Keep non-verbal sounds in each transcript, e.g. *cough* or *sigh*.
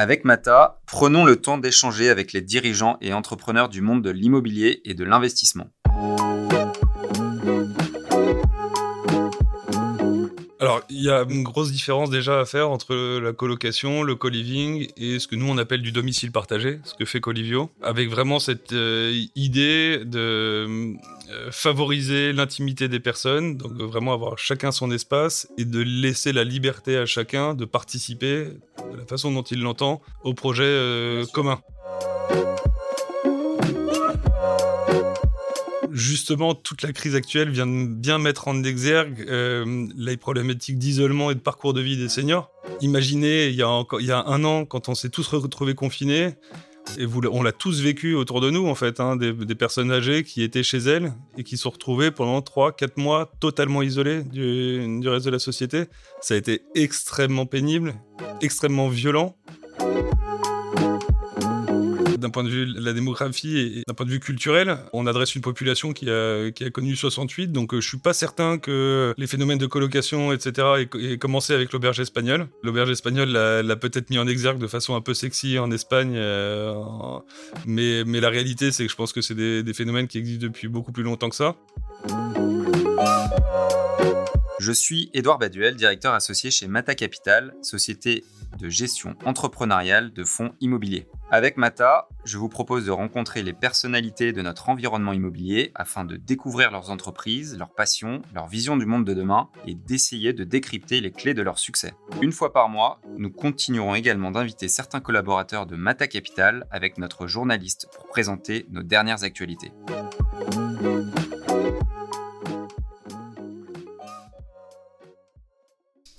Avec Mata, prenons le temps d'échanger avec les dirigeants et entrepreneurs du monde de l'immobilier et de l'investissement. Alors, il y a une grosse différence déjà à faire entre la colocation, le co-living et ce que nous on appelle du domicile partagé, ce que fait Colivio, avec vraiment cette euh, idée de euh, favoriser l'intimité des personnes, donc vraiment avoir chacun son espace et de laisser la liberté à chacun de participer de la façon dont il l'entend au projet euh, commun. Justement, toute la crise actuelle vient de bien mettre en exergue euh, les problématiques d'isolement et de parcours de vie des seniors. Imaginez, il y a, a un an, quand on s'est tous retrouvés confinés, et vous, on l'a tous vécu autour de nous, en fait, hein, des, personnes âgées qui étaient chez elles et qui se sont retrouvées pendant 3-4 mois totalement isolées du reste de la société. Ça a été extrêmement pénible, extrêmement violent d'un point de vue de la démographie et d'un point de vue culturel, on adresse une population qui a, qui a connu 68, donc euh, je suis pas certain que les phénomènes de colocation, etc., aient, commencé avec l'auberge espagnole. L'auberge espagnole l'a peut-être mis en exergue de façon un peu sexy en Espagne, euh, mais, mais la réalité, c'est que je pense que c'est des, des phénomènes qui existent depuis beaucoup plus longtemps que ça. Je suis Édouard Baduel, directeur associé chez Mata Capital, société de gestion entrepreneuriale de fonds immobiliers. Avec Mata, je vous propose de rencontrer les personnalités de notre environnement immobilier afin de découvrir leurs entreprises, leurs passions, leur vision du monde de demain et d'essayer de décrypter les clés de leur succès. Une fois par mois, nous continuerons également d'inviter certains collaborateurs de Mata Capital avec notre journaliste pour présenter nos dernières actualités.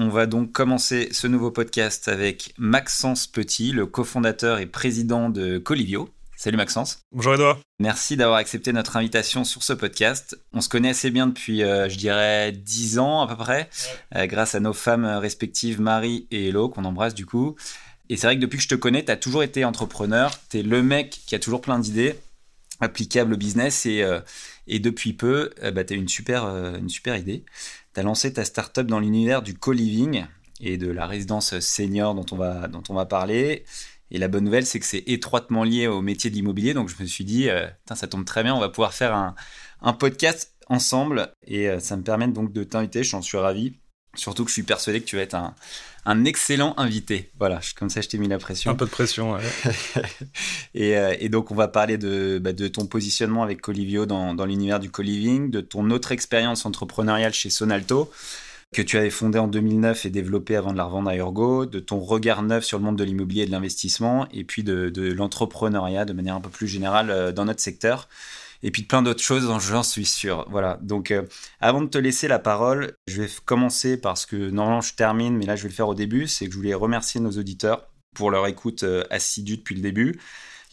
On va donc commencer ce nouveau podcast avec Maxence Petit, le cofondateur et président de Colivio. Salut Maxence. Bonjour Edouard. Merci d'avoir accepté notre invitation sur ce podcast. On se connaît assez bien depuis, euh, je dirais, 10 ans à peu près, euh, grâce à nos femmes respectives Marie et Hello, qu'on embrasse du coup. Et c'est vrai que depuis que je te connais, tu as toujours été entrepreneur. Tu es le mec qui a toujours plein d'idées applicables au business et, euh, et depuis peu, bah, tu as une super, une super idée tu as lancé ta startup dans l'univers du co-living et de la résidence senior dont on va, parler. Et la bonne nouvelle, c'est que c'est étroitement lié au métier de l'immobilier. Donc je me suis dit, euh, ça tombe très bien, on va pouvoir faire un, un podcast ensemble. Et euh, ça me permet donc de t'inviter, j'en suis ravi. Surtout que je suis persuadé que tu vas être un, un excellent invité. Voilà, comme ça je t'ai mis la pression. Un peu de pression, ouais. *laughs* et, euh, et, donc on va parler de, bah, de ton positionnement avec Colivio dans, dans l'univers du co-living, de ton autre expérience entrepreneuriale chez Sonalto que tu avais fondé en 2009 et développé avant de la revendre à Urgo, de ton regard neuf sur le monde de l'immobilier et de l'investissement, et puis de, de l'entrepreneuriat de manière un peu plus générale euh, dans notre secteur et puis plein d'autres choses dont j'en suis sûr. Voilà. Donc, euh, avant de te laisser la parole, je vais commencer parce que normalement je termine, mais là je vais le faire au début. C'est que je voulais remercier nos auditeurs pour leur écoute euh, assidue depuis le début.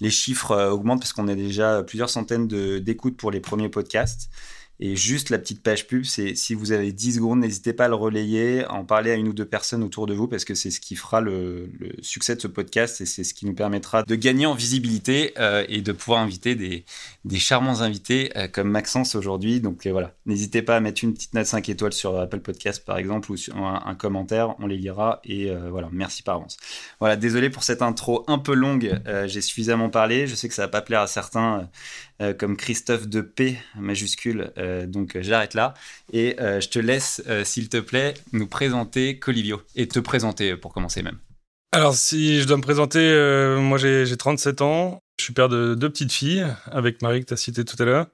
Les chiffres euh, augmentent parce qu'on a déjà plusieurs centaines d'écoutes pour les premiers podcasts. Et juste la petite page pub, c'est si vous avez 10 secondes, n'hésitez pas à le relayer, en parler à une ou deux personnes autour de vous, parce que c'est ce qui fera le, succès de ce podcast et c'est ce qui nous permettra de gagner en visibilité euh, et de pouvoir inviter des, charmants invités euh, comme Maxence aujourd'hui. Donc euh, voilà, n'hésitez pas à mettre une petite note 5 étoiles sur Apple Podcast par exemple ou sur un, commentaire, on les lira et voilà, merci par avance. Voilà, désolé pour cette intro un peu longue, j'ai suffisamment parlé, je sais que ça va pas plaire à certains comme Christophe de P majuscule euh, donc j'arrête là et euh, je te laisse, euh, s'il te plaît, nous présenter Colivio et te présenter pour commencer même. Alors si je dois me présenter, moi j'ai 37 ans, je suis père de deux petites filles avec Marie que tu as cité tout à l'heure.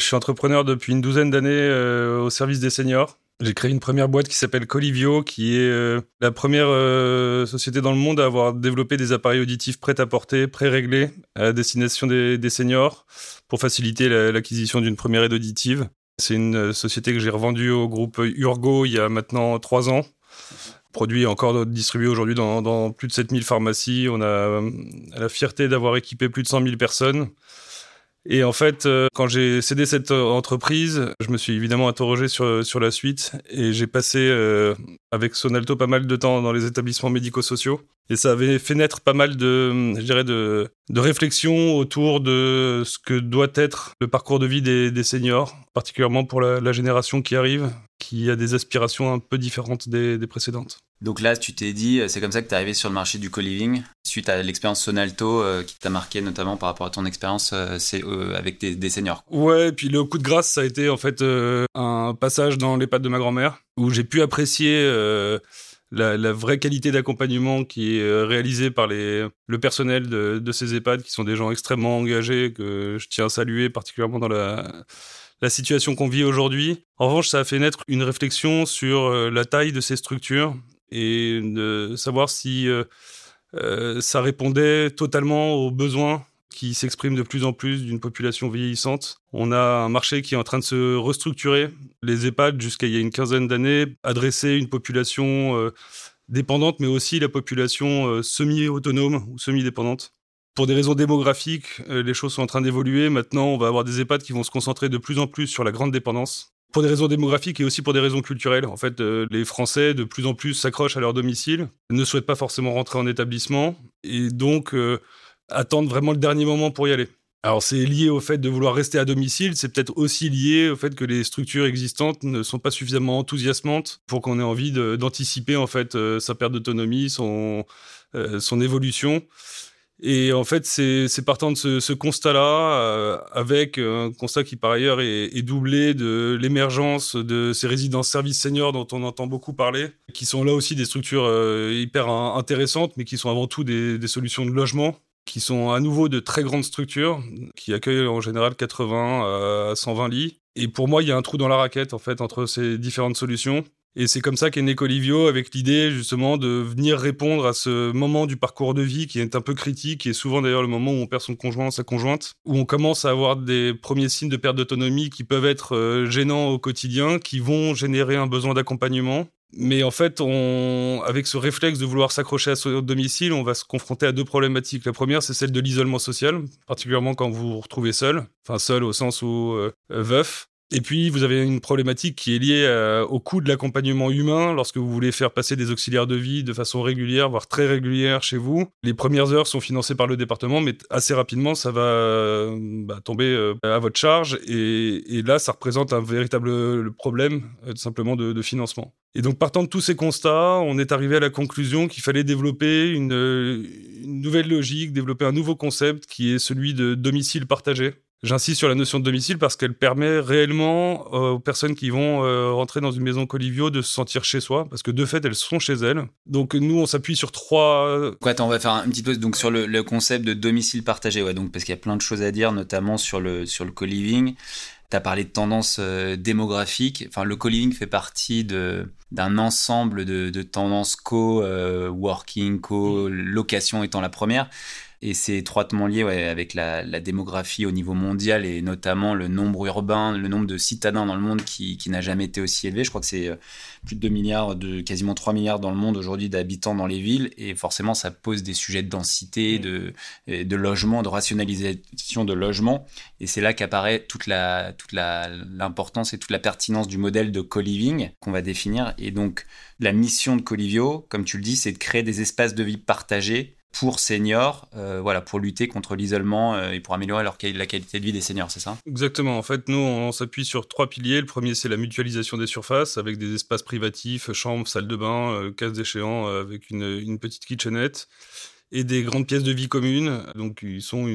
Je suis entrepreneur depuis une douzaine d'années au service des seniors. J'ai créé une première boîte qui s'appelle Colivio, qui est la première société dans le monde à avoir développé des appareils auditifs prêts à porter, pré-réglés à destination des, seniors pour faciliter l'acquisition d'une première aide auditive. C'est une euh, société que j'ai revendue au groupe Urgo il y a maintenant trois ans. Produit encore distribué aujourd'hui dans, plus de 7000 pharmacies. On a euh, la fierté d'avoir équipé plus de 100 000 personnes. Et en fait, euh, quand j'ai cédé cette entreprise, je me suis évidemment interrogé sur, sur la suite. Et j'ai passé avec Sonalto pas mal de temps dans les établissements médico-sociaux Et ça avait fait naître pas mal de, je dirais, de, de réflexions autour de ce que doit être le parcours de vie des, des seniors, particulièrement pour la, la, génération qui arrive, qui a des aspirations un peu différentes des, des précédentes. Donc là, tu t'es dit, c'est comme ça que tu es arrivé sur le marché du co-living, suite à l'expérience Sonalto euh, qui t'a marqué notamment par rapport à ton expérience euh, euh, avec des, des, seniors. Ouais, et puis le coup de grâce, ça a été en fait un passage dans les pattes de ma grand-mère, où j'ai pu apprécier la, vraie qualité d'accompagnement qui est réalisée par les, le personnel de, de, ces EHPAD, qui sont des gens extrêmement engagés, que je tiens à saluer, particulièrement dans la, la situation qu'on vit aujourd'hui. En revanche, ça a fait naître une réflexion sur la taille de ces structures et de savoir si euh, euh, ça répondait totalement aux besoins qui s'expriment de plus en plus d'une population vieillissante. On a un marché qui est en train de se restructurer. Les EHPAD, jusqu'à il y a une quinzaine d'années, adressaient une population euh, dépendante, mais aussi la population euh, semi-autonome ou semi-dépendante. Pour des raisons démographiques, euh, les choses sont en train d'évoluer. Maintenant, on va avoir des EHPAD qui vont se concentrer de plus en plus sur la grande dépendance pour des raisons démographiques et aussi pour des raisons culturelles. En fait, les Français de plus en plus s'accrochent à leur domicile, ne souhaitent pas forcément rentrer en établissement et donc euh, attendent vraiment le dernier moment pour y aller. Alors c'est lié au fait de vouloir rester à domicile, c'est peut-être aussi lié au fait que les structures existantes ne sont pas suffisamment enthousiasmantes pour qu'on ait envie d'anticiper en fait euh, sa perte d'autonomie, son son évolution. Et en fait, c'est partant de ce, constat-là, euh, avec un constat qui par ailleurs est, doublé de l'émergence de ces résidences services seniors dont on entend beaucoup parler, qui sont là aussi des structures euh, hyper intéressantes, mais qui sont avant tout des, solutions de logement, qui sont à nouveau de très grandes structures, qui accueillent en général 80 à 120 lits. Et pour moi, il y a un trou dans la raquette en fait entre ces différentes solutions. Et c'est comme ça qu'est né Colivio, avec l'idée justement de venir répondre à ce moment du parcours de vie qui est un peu critique, et souvent d'ailleurs le moment où on perd son conjoint, sa conjointe, où on commence à avoir des premiers signes de perte d'autonomie qui peuvent être euh, gênants au quotidien, qui vont générer un besoin d'accompagnement. Mais en fait, avec ce réflexe de vouloir s'accrocher à son domicile, on va se confronter à deux problématiques. La première, c'est celle de l'isolement social, particulièrement quand vous vous retrouvez seul, enfin seul au sens où euh, veuf. Et puis, vous avez une problématique qui est liée euh, au coût de l'accompagnement humain lorsque vous voulez faire passer des auxiliaires de vie de façon régulière, voire très régulière chez vous. Les premières heures sont financées par le département, mais assez rapidement, ça va euh, bah, tomber euh, à votre charge. Et, là, ça représente un véritable problème, simplement, de, financement. Et donc, partant de tous ces constats, on est arrivé à la conclusion qu'il fallait développer une nouvelle logique, développer un nouveau concept qui est celui de domicile partagé. J'insiste sur la notion de domicile parce qu'elle permet réellement euh, aux personnes qui vont euh, rentrer dans une maison Colivio de se sentir chez soi, parce que de fait, elles sont chez elles. Donc nous, on s'appuie sur trois... Quoi, attends, on va faire une petite pause donc, sur le, concept de domicile partagé, ouais, donc, parce qu'il y a plein de choses à dire, notamment sur le, sur le co-living. Tu as parlé de tendances euh, démographiques. Enfin, le co-living fait partie d'un ensemble de tendances co-working, co-location étant la première et c'est étroitement lié ouais, avec la, la, démographie au niveau mondial et notamment le nombre urbain, le nombre de citadins dans le monde qui, qui n'a jamais été aussi élevé. Je crois que c'est euh, plus de 2 milliards, de, quasiment 3 milliards dans le monde aujourd'hui d'habitants dans les villes. Et forcément ça pose des sujets de densité, de, de logement, de rationalisation de logement. Et c'est là qu'apparaît toute la toute l'importance et toute la pertinence du modèle de co-living qu'on va définir. Et donc la mission de Colivio, comme tu le dis, c'est de créer des espaces de vie partagés pour seniors, euh, voilà, pour lutter contre l'isolement euh, et pour améliorer la qualité de vie des seniors, c'est ça? Exactement. En fait, nous, on s'appuie sur trois piliers. Le premier, c'est la mutualisation des surfaces avec des espaces privatifs, chambres, salle de bain, euh, casse d'échéant avec une, petite kitchenette et des grandes pièces de vie communes. Donc, ils sont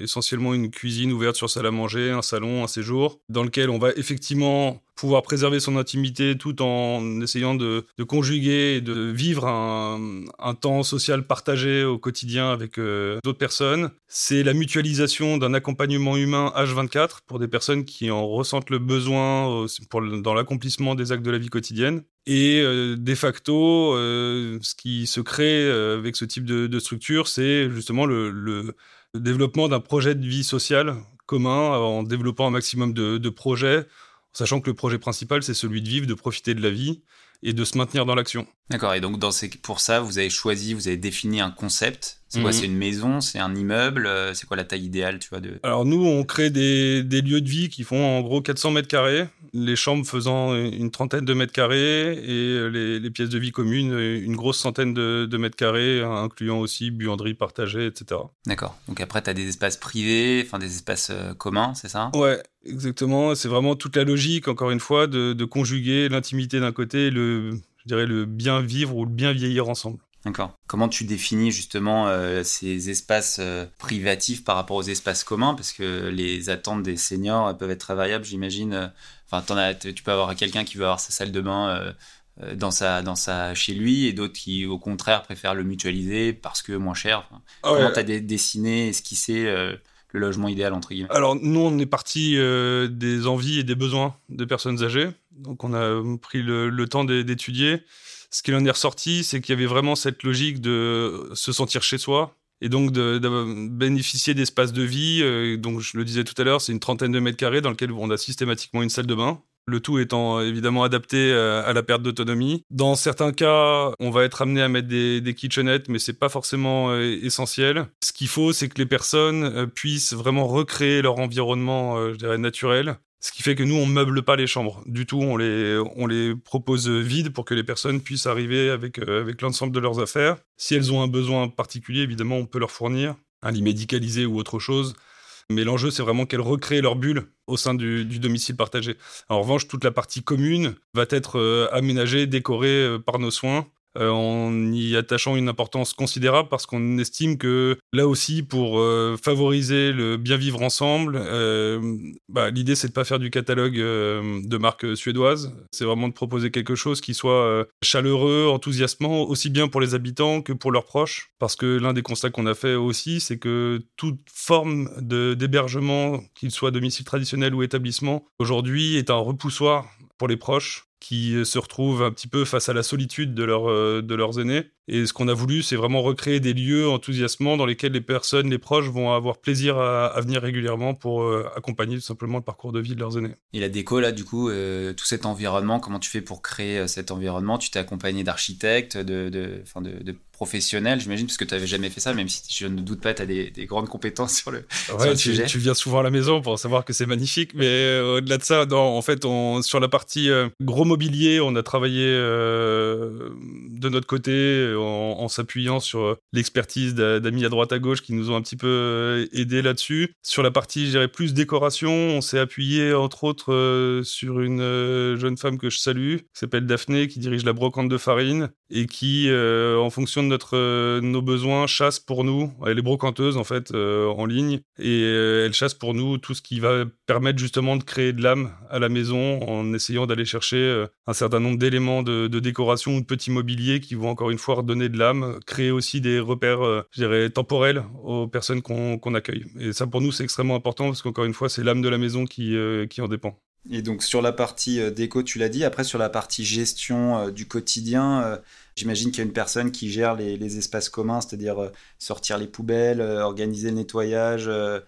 essentiellement une cuisine ouverte sur salle à manger, un salon, un séjour, dans lequel on va effectivement pouvoir préserver son intimité tout en essayant de, conjuguer et de vivre un, temps social partagé au quotidien avec euh, d'autres personnes. C'est la mutualisation d'un accompagnement humain H24 pour des personnes qui en ressentent le besoin pour, dans l'accomplissement des actes de la vie quotidienne. Et euh, de facto, euh, ce qui se crée euh, avec ce type de, structure, c'est justement le, développement d'un projet de vie sociale commun en développant un maximum de projets, sachant que le projet principal, c'est celui de vivre, de profiter de la vie et de se maintenir dans l'action. D'accord, et donc dans ces... pour ça, vous avez choisi, vous avez défini un concept. C'est quoi Mhm. C'est une maison C'est un immeuble euh, C'est quoi la taille idéale, tu vois de... Alors nous, on crée des, des lieux de vie qui font en gros 400 mètres carrés, les chambres faisant une trentaine de mètres carrés et les, les pièces de vie communes une grosse centaine de, de mètres carrés, incluant aussi buanderie partagée, etc. D'accord. Donc après, tu as des espaces privés, enfin des espaces euh, communs, c'est ça? Ouais, exactement. C'est vraiment toute la logique, encore une fois, de, de conjuguer l'intimité d'un côté et le, je dirais, le bien vivre ou le bien vieillir ensemble. D'accord. Comment tu définis justement euh, ces espaces euh, privatifs par rapport aux espaces communs? Parce que les attentes des seniors elles peuvent être très variables, j'imagine. Euh, Enfin, as- tu peux avoir quelqu'un qui veut avoir sa salle de bain euh, dans sa, dans sa, chez lui et d'autres qui, au contraire, préfèrent le mutualiser parce que moins cher. Enfin, Comment tu as dessiné, esquissé le logement idéal, entre guillemets? Alors nous, on est parti euh, des envies et des besoins des personnes âgées. Donc on a pris le, temps d'é- d'étudier. Ce qui en est ressorti, c'est qu'il y avait vraiment cette logique de se sentir chez soi et donc de, bénéficier d'espaces de vie. Euh, donc je le disais tout à l'heure, c'est une trentaine de mètres carrés dans lequel on a systématiquement une salle de bain. Le tout étant évidemment adapté euh, à la perte d'autonomie. Dans certains cas, on va être amené à mettre des, kitchenettes, mais c'est pas forcément euh, essentiel. Ce qu'il faut, c'est que les personnes euh, puissent vraiment recréer leur environnement, euh, je dirais, naturel. Ce qui fait que nous, on meuble pas les chambres du tout. On les, propose vides pour que les personnes puissent arriver avec, euh, avec l'ensemble de leurs affaires. Si elles ont un besoin particulier, évidemment, on peut leur fournir un lit médicalisé ou autre chose. Mais l'enjeu, c'est vraiment qu'elles recréent leur bulle au sein du, du domicile partagé. En revanche, toute la partie commune va être euh, aménagée, décorée euh, par nos soins, euh, en y attachant une importance considérable parce qu'on estime que là aussi, pour euh, favoriser le bien vivre ensemble, euh, bah, l'idée c'est de pas faire du catalogue de marques suédoises. C'est vraiment de proposer quelque chose qui soit chaleureux, enthousiasmant, aussi bien pour les habitants que pour leurs proches. Parce que l'un des constats qu'on a fait aussi, c'est que toute forme d'hébergement, qu'il soit domicile traditionnel ou établissement, aujourd'hui est un repoussoir pour les proches qui euh, se retrouvent un petit peu face à la solitude de, euh, de leurs aînés. Et ce qu'on a voulu, c'est vraiment recréer des lieux enthousiasmants dans lesquels les personnes, les proches vont avoir plaisir à, à venir régulièrement pour euh, accompagner tout simplement le parcours de vie de leurs aînés. Et la déco, là, du coup, euh, tout cet environnement, comment tu fais pour créer euh, cet environnement? Tu t'es accompagné d'architectes, de, de, de, de professionnels, j'imagine, parce que tu n'avais jamais fait ça, même si je ne doute pas, tu as des, des grandes compétences *laughs* sur le, sur Ouais, le tu, sujet. tu viens souvent à la maison pour savoir que c'est magnifique, mais euh, au-delà de ça, non, en fait, on, sur la partie euh, gros mobilier, on a travaillé euh, de notre côté en, s'appuyant sur euh, l'expertise d'a- d'amis à droite à gauche qui nous ont un petit peu euh, aidé là-dessus. Sur la partie, je dirais, plus décoration, on s'est appuyé entre autres euh, sur une jeune femme que je salue, qui s'appelle Daphné, qui dirige la brocante de farine et qui, euh, en fonction de notre, euh, nos besoins, chasse pour nous. Elle est brocanteuse en fait euh, en ligne et elle chasse pour nous tout ce qui va permettre justement de créer de l'âme à la maison en essayant d'aller chercher un certain nombre d'éléments de, décoration ou de petits mobiliers qui vont encore une fois redonner de l'âme, créer aussi des repères, je dirais, temporels aux personnes qu'on accueille. Et ça pour nous c'est extrêmement important parce qu'encore une fois c'est l'âme de la maison qui, qui en dépend. Et donc sur la partie déco, tu l'as dit, après sur la partie gestion du quotidien, j'imagine qu'il y a une personne qui gère les, les espaces communs, c'est-à-dire euh, sortir les poubelles, euh, organiser le nettoyage, euh,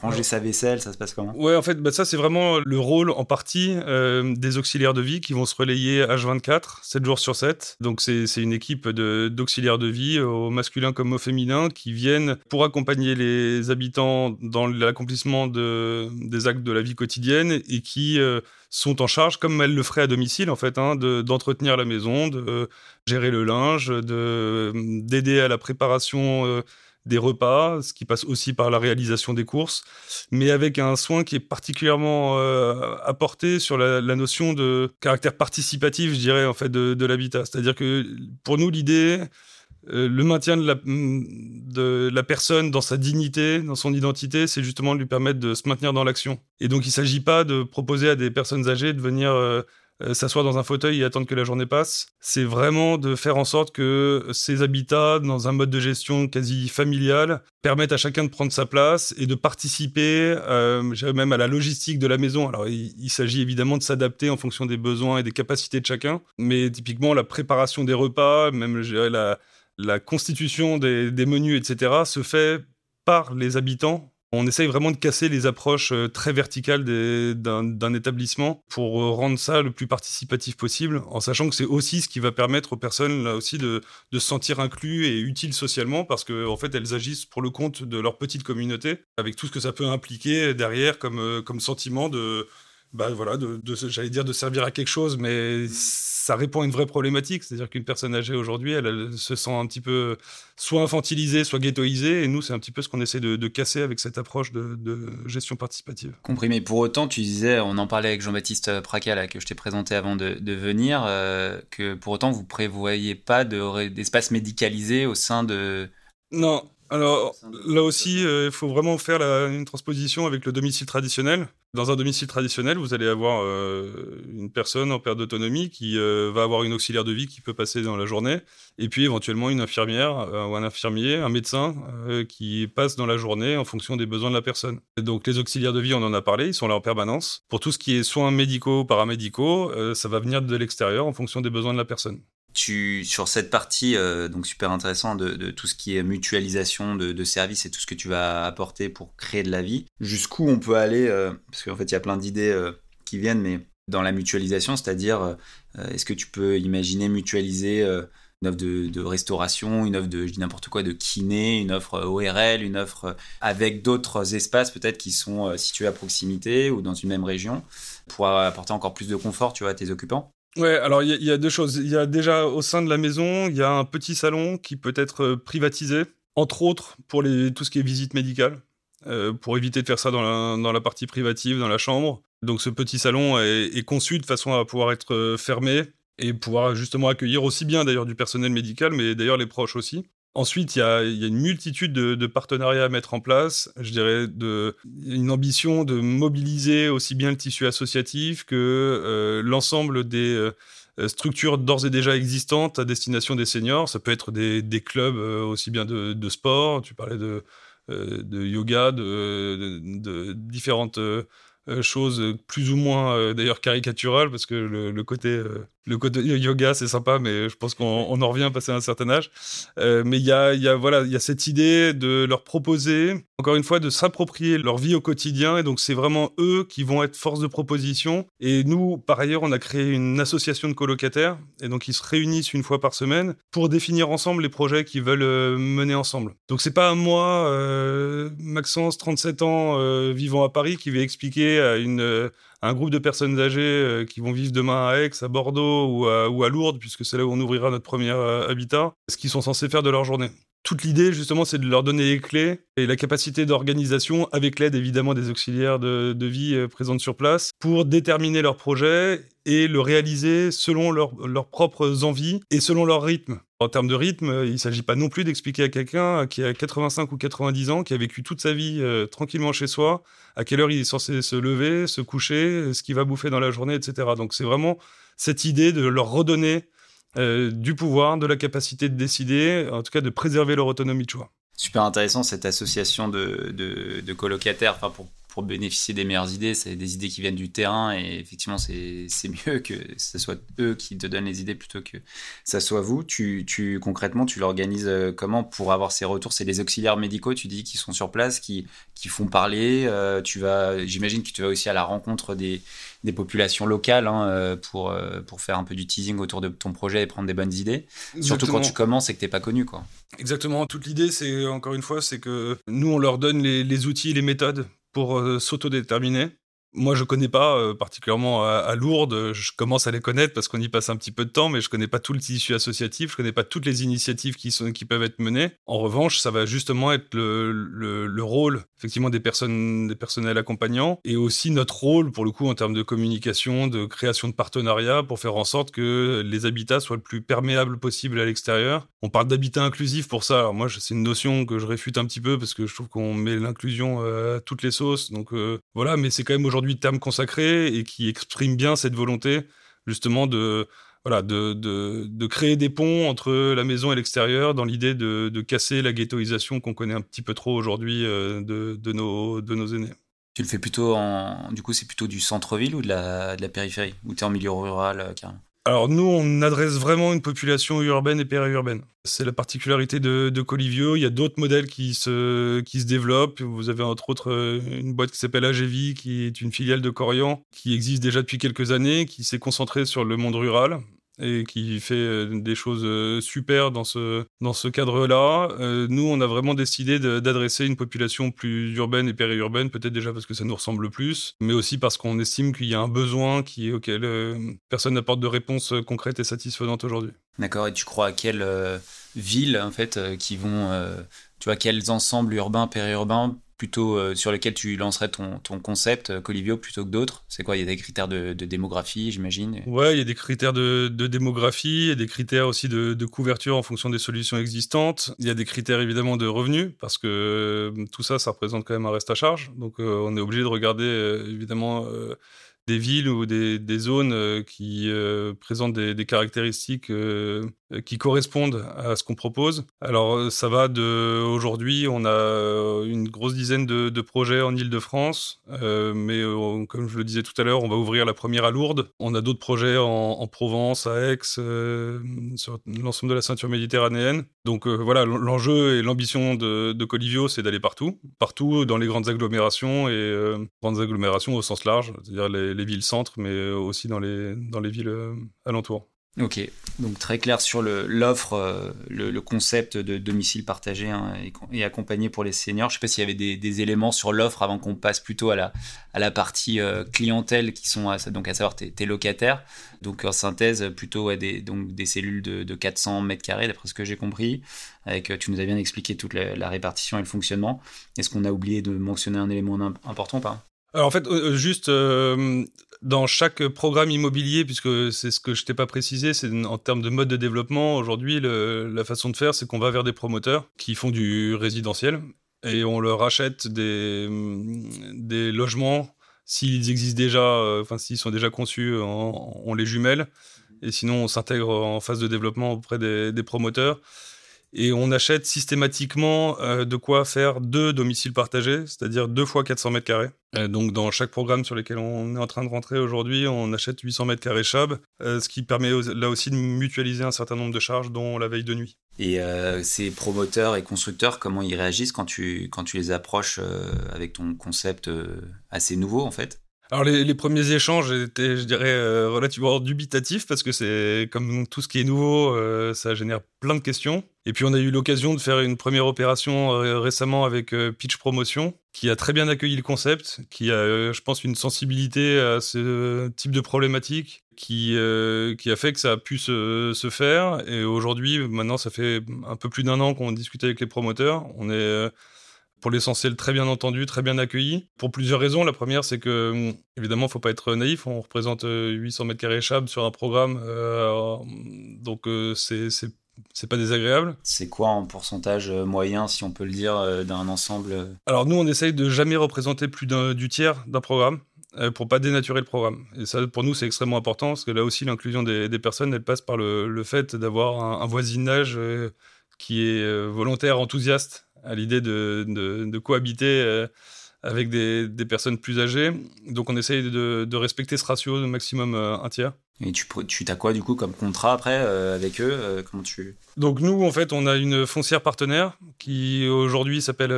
ranger sa vaisselle, ça se passe comment? Ouais, en fait, bah, ça, c'est vraiment le rôle en partie euh, des auxiliaires de vie qui vont se relayer H24, 7 jours sur 7. Donc, c'est une équipe de- d'auxiliaires de, vie, au masculin comme au féminin, qui viennent pour accompagner les habitants dans l'accomplissement de, des actes de la vie quotidienne et qui euh, sont en charge, comme elles le feraient à domicile, en fait, hein, de- d'entretenir la maison, de euh, gérer le linge, de d'aider à la préparation euh, des repas, ce qui passe aussi par la réalisation des courses mais avec un soin qui est particulièrement euh, apporté sur la, la notion de caractère participatif, je dirais, en fait, de, de l'habitat. C'est-à-dire que pour nous, l'idée, euh, le maintien de la, de la personne dans sa dignité, dans son identité, c'est justement de lui permettre de se maintenir dans l'action. Et donc, il ne s'agit pas de proposer à des personnes âgées de venir euh, euh, s'asseoir dans un fauteuil et attendre que la journée passe. C'est vraiment de faire en sorte que ces habitats, dans un mode de gestion quasi familial, permettent à chacun de prendre sa place et de participer même à la logistique de la maison. Alors, il, il s'agit évidemment de s'adapter en fonction des besoins et des capacités de chacun, mais typiquement, la préparation des repas, même la, la constitution des, menus, etc., se fait par les habitants On essaye vraiment de casser les approches euh, très verticales d'un établissement pour euh, rendre ça le plus participatif possible, en sachant que c'est aussi ce qui va permettre aux personnes aussi de, se sentir inclus et utiles socialement, parce qu'en en fait elles agissent pour le compte de leur petite communauté, avec tout ce que ça peut impliquer derrière comme, euh, comme sentiment de, bah voilà, de, j'allais dire de servir à quelque chose, mais ça répond à une vraie problématique. C'est-à-dire qu'une personne âgée aujourd'hui, elle, se sent un petit peu soit infantilisée, soit ghettoisée. Et nous, c'est un petit peu ce qu'on essaie de, casser avec cette approche de, gestion participative. Compris. Mais pour autant, tu disais, on en parlait avec Jean-Baptiste Pracal, que je t'ai présenté avant de, venir, euh, que pour autant, vous prévoyez pas d'espace médicalisé au sein de. Non, alors là aussi, euh, il faut vraiment faire une transposition avec le domicile traditionnel. Dans un domicile traditionnel, vous allez avoir euh, une personne en perte d'autonomie qui euh, va avoir une auxiliaire de vie qui peut passer dans la journée, et puis éventuellement une infirmière ou un infirmier, un médecin qui passe dans la journée en fonction des besoins de la personne. donc les auxiliaires de vie, on en a parlé, ils sont là en permanence. Pour tout ce qui est soins médicaux, paramédicaux, ça va venir de l'extérieur en fonction des besoins de la personne sur cette partie, euh, donc super intéressant, de, tout ce qui est mutualisation de, services et tout ce que tu vas apporter pour créer de la vie, jusqu'où on peut aller, euh, parce qu'en fait il y a plein d'idées euh, qui viennent, mais dans la mutualisation, c'est-à-dire, est-ce que tu peux imaginer mutualiser une offre de, restauration, une offre de, n'importe quoi, de kiné, une offre ORL, une offre avec d'autres espaces peut-être qui sont situés à proximité ou dans une même région pour apporter encore plus de confort, tu vois, à tes occupants? Ouais, alors il y, a deux choses. Il y a déjà au sein de la maison, il y a un petit salon qui peut être euh, privatisé, entre autres pour les, tout ce qui est visite médicale, euh, pour éviter de faire ça dans la, dans la, partie privative, dans la chambre. Donc ce petit salon est, conçu de façon à pouvoir être euh, fermé et pouvoir justement accueillir aussi bien d'ailleurs du personnel médical, mais d'ailleurs les proches aussi. Ensuite, il y a, une multitude de, partenariats à mettre en place. Je dirais une ambition de mobiliser aussi bien le tissu associatif que euh, l'ensemble des euh, structures d'ores et déjà existantes à destination des seniors. Ça peut être des, clubs euh, aussi bien de, sport. Tu parlais de, de yoga, de, différentes choses plus ou moins d'ailleurs caricaturales parce que le, côté le côté yoga, c'est sympa, mais je pense qu'on en revient passer un certain âge. Euh, mais il y a, y a, voilà, il y a cette idée de leur proposer, encore une fois, de s'approprier leur vie au quotidien. Et donc, c'est vraiment eux qui vont être force de proposition. Et nous, par ailleurs, on a créé une association de colocataires. Et donc, ils se réunissent une fois par semaine pour définir ensemble les projets qu'ils veulent euh, mener ensemble. Donc, c'est pas moi, euh, Maxence, 37 ans, euh, vivant à Paris, qui vais expliquer à une un groupe de personnes âgées euh, qui vont vivre demain à Aix, à Bordeaux ou à, ou à Lourdes, puisque c'est là où on ouvrira notre premier euh, habitat, ce qu'ils sont censés faire de leur journée. Toute l'idée, justement, c'est de leur donner les clés et la capacité d'organisation, avec l'aide évidemment des auxiliaires de, vie euh, présentes sur place, pour déterminer leur projet et le réaliser selon leurs propres envies et selon leur rythme. En termes de rythme, il ne s'agit pas non plus d'expliquer à quelqu'un qui a 85 ou 90 ans, qui a vécu toute sa vie tranquillement chez soi, à quelle heure il est censé se lever, se coucher, ce qu'il va bouffer dans la journée, etc. Donc c'est vraiment cette idée de leur redonner euh, du pouvoir, de la capacité de décider, en tout cas de préserver leur autonomie de choix. Super intéressant cette association de, de, colocataires, enfin pour, pour bénéficier des meilleures idées, c'est des idées qui viennent du terrain et effectivement c'est mieux que ce soit eux qui te donnent les idées plutôt que ça soit vous. Tu, tu concrètement tu l'organises euh, comment pour avoir ces retours? C'est les auxiliaires médicaux, tu dis, qui sont sur place, qui, qui font parler. Euh, tu vas, j'imagine que tu vas aussi à la rencontre des, des populations locales hein, euh, pour, pour faire un peu du teasing autour de ton projet et prendre des bonnes idées. Surtout quand tu commences et que tu n'es pas connu. Quoi. Exactement. Toute l'idée, c'est encore une fois, c'est que nous, on leur donne les, les outils et les méthodes pour euh, s'autodéterminer. Moi, je connais pas euh, particulièrement à, Lourdes. Je commence à les connaître parce qu'on y passe un petit peu de temps, mais je connais pas tout le tissu associatif. Je connais pas toutes les initiatives qui peuvent être menées. En revanche, ça va justement être le rôle effectivement des personnes, des personnels accompagnants, et aussi notre rôle pour le coup en termes de communication, de création de partenariats pour faire en sorte que les habitats soient le plus perméables possible à l'extérieur. On parle d'habitat inclusif pour ça. Alors moi, c'est une notion que je réfute un petit peu parce que je trouve qu'on met l'inclusion euh, à toutes les sauces. Donc euh, voilà, mais c'est quand même aujourd'hui terme consacré et qui exprime bien cette volonté justement de voilà de, de, de, créer des ponts entre la maison et l'extérieur dans l'idée de, de, casser la ghettoisation qu'on connaît un petit peu trop aujourd'hui euh, de, de, nos, de nos aînés. Tu le fais plutôt en. Du coup, c'est plutôt du centre-ville ou de la, de la périphérie? Ou tu es en milieu rural, carrément? Alors nous, on adresse vraiment une population urbaine et périurbaine. C'est la particularité de, Colivio. Il y a d'autres modèles qui se, qui se développent. Vous avez entre autres euh, une boîte qui s'appelle AGV, qui est une filiale de Corian, qui existe déjà depuis quelques années, qui s'est concentrée sur le monde rural et qui fait euh, des choses euh, super dans ce, dans ce cadre-là. Euh, nous, on a vraiment décidé d'adresser une population plus urbaine et périurbaine, peut-être déjà parce que ça nous ressemble plus, mais aussi parce qu'on estime qu'il y a un besoin qui, auquel personne n'apporte de réponse concrète et satisfaisante aujourd'hui. D'accord, et tu crois à quelles villes, en fait, qui vont, tu vois, quels ensembles urbains, périurbains plutôt euh, sur lesquels tu lancerais ton, ton concept, euh, Colivio, plutôt que d'autres? C'est quoi? Il y a des critères de, démographie, j'imagine? Ouais, il y a des critères de, démographie, il y a des critères aussi de, couverture en fonction des solutions existantes. Il y a des critères évidemment de revenus, parce que euh, tout ça, ça représente quand même un reste à charge. Donc on est obligé de regarder évidemment des villes ou des, zones qui présentent des, caractéristiques qui correspondent à ce qu'on propose. Alors euh, ça va de aujourd'hui, on a euh, une grosse dizaine de, projets en Ile-de-France, mais comme je le disais tout à l'heure, on va ouvrir la première à Lourdes. On a d'autres projets en, Provence, à Aix, sur l'ensemble de la ceinture méditerranéenne. Donc voilà, l'enjeu et l'ambition de, de, Colivio, c'est d'aller partout, partout dans les grandes agglomérations et grandes agglomérations au sens large, c'est-à-dire les, les villes-centres, mais aussi dans les, dans les villes alentours. Ok, donc très clair sur l'offre, euh, le, concept de domicile partagé hein, et, accompagné pour les seniors. Je ne sais pas s'il y avait des, éléments sur l'offre avant qu'on passe plutôt à la, à partie euh, clientèle qui sont à, donc à savoir tes, locataires. Donc en synthèse, plutôt des, donc des cellules de, 400 mètres carrés d'après ce que j'ai compris. Avec, euh, tu nous as bien expliqué toute la, répartition et le fonctionnement. Est-ce qu'on a oublié de mentionner un élément important pas? Alors en fait, juste dans chaque programme immobilier, puisque c'est ce que je t'ai pas précisé, c'est en termes de mode de développement, aujourd'hui, la façon de faire, c'est qu'on va vers des promoteurs qui font du résidentiel et on leur achète des, logements. S'ils existent déjà, euh, enfin s'ils sont déjà conçus, on, les jumelle. Et sinon on s'intègre en phase de développement auprès des promoteurs et on achète systématiquement euh, de quoi faire deux domiciles partagés, c'est-à-dire deux fois 400 mètres carrés. donc dans chaque programme sur lequel on est en train de rentrer aujourd'hui, on achète 800 mètres carrés Chab, euh, ce qui permet là aussi de mutualiser un certain nombre de charges, dont la veille de nuit. Et euh, ces promoteurs et constructeurs, comment ils réagissent quand tu les approches avec ton concept assez nouveau en fait? Alors les, premiers échanges étaient, je dirais, euh, relativement dubitatifs parce que c'est comme tout ce qui est nouveau, euh, ça génère plein de questions. Et puis on a eu l'occasion de faire une première opération euh, récemment avec Pitch Promotion, qui a très bien accueilli le concept, qui a, je pense, une sensibilité à ce type de problématique, qui, qui a fait que ça a pu se, se faire. Et aujourd'hui, maintenant, ça fait un peu plus d'un an qu'on discute avec les promoteurs. On est pour l'essentiel très bien entendu, très bien accueilli. Pour plusieurs raisons. La première, c'est que, hum, évidemment, faut pas être naïf. On représente 800 euh, mètres carrés chab sur un programme. Euh, donc, euh, c'est c'est pas désagréable. C'est quoi en pourcentage moyen, si on peut le dire, d'un ensemble Alors nous, on essaye de jamais représenter plus du tiers d'un programme pour pas dénaturer le programme. Et ça, pour nous, c'est extrêmement important parce que là aussi, l'inclusion des, personnes, elle passe par le, fait d'avoir un, voisinage qui est volontaire, enthousiaste à l'idée de, de, cohabiter euh, avec des, des, personnes plus âgées. Donc on essaye de, de respecter ce ratio de maximum euh, un tiers. Et tu, tu as quoi du coup comme contrat après euh, avec eux Comment tu Donc nous en fait on a une foncière partenaire qui aujourd'hui s'appelle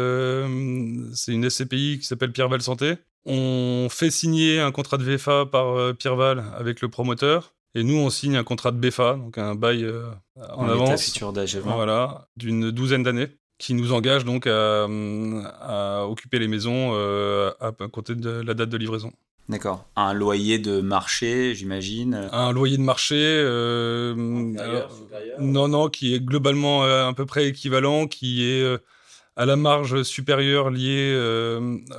c'est une SCPI qui s'appelle Pierreval Santé. On fait signer un contrat de VFA par Pierreval avec le promoteur. Et nous, on signe un contrat de BFA, donc un bail en, avance, voilà, d'une douzaine d'années qui nous engage donc à, occuper les maisons euh, à, compter de la date de livraison. D'accord. Un loyer de marché, j'imagine. Un loyer de marché. Euh, non, non, qui est globalement euh, à peu près équivalent, qui est à la marge supérieure liée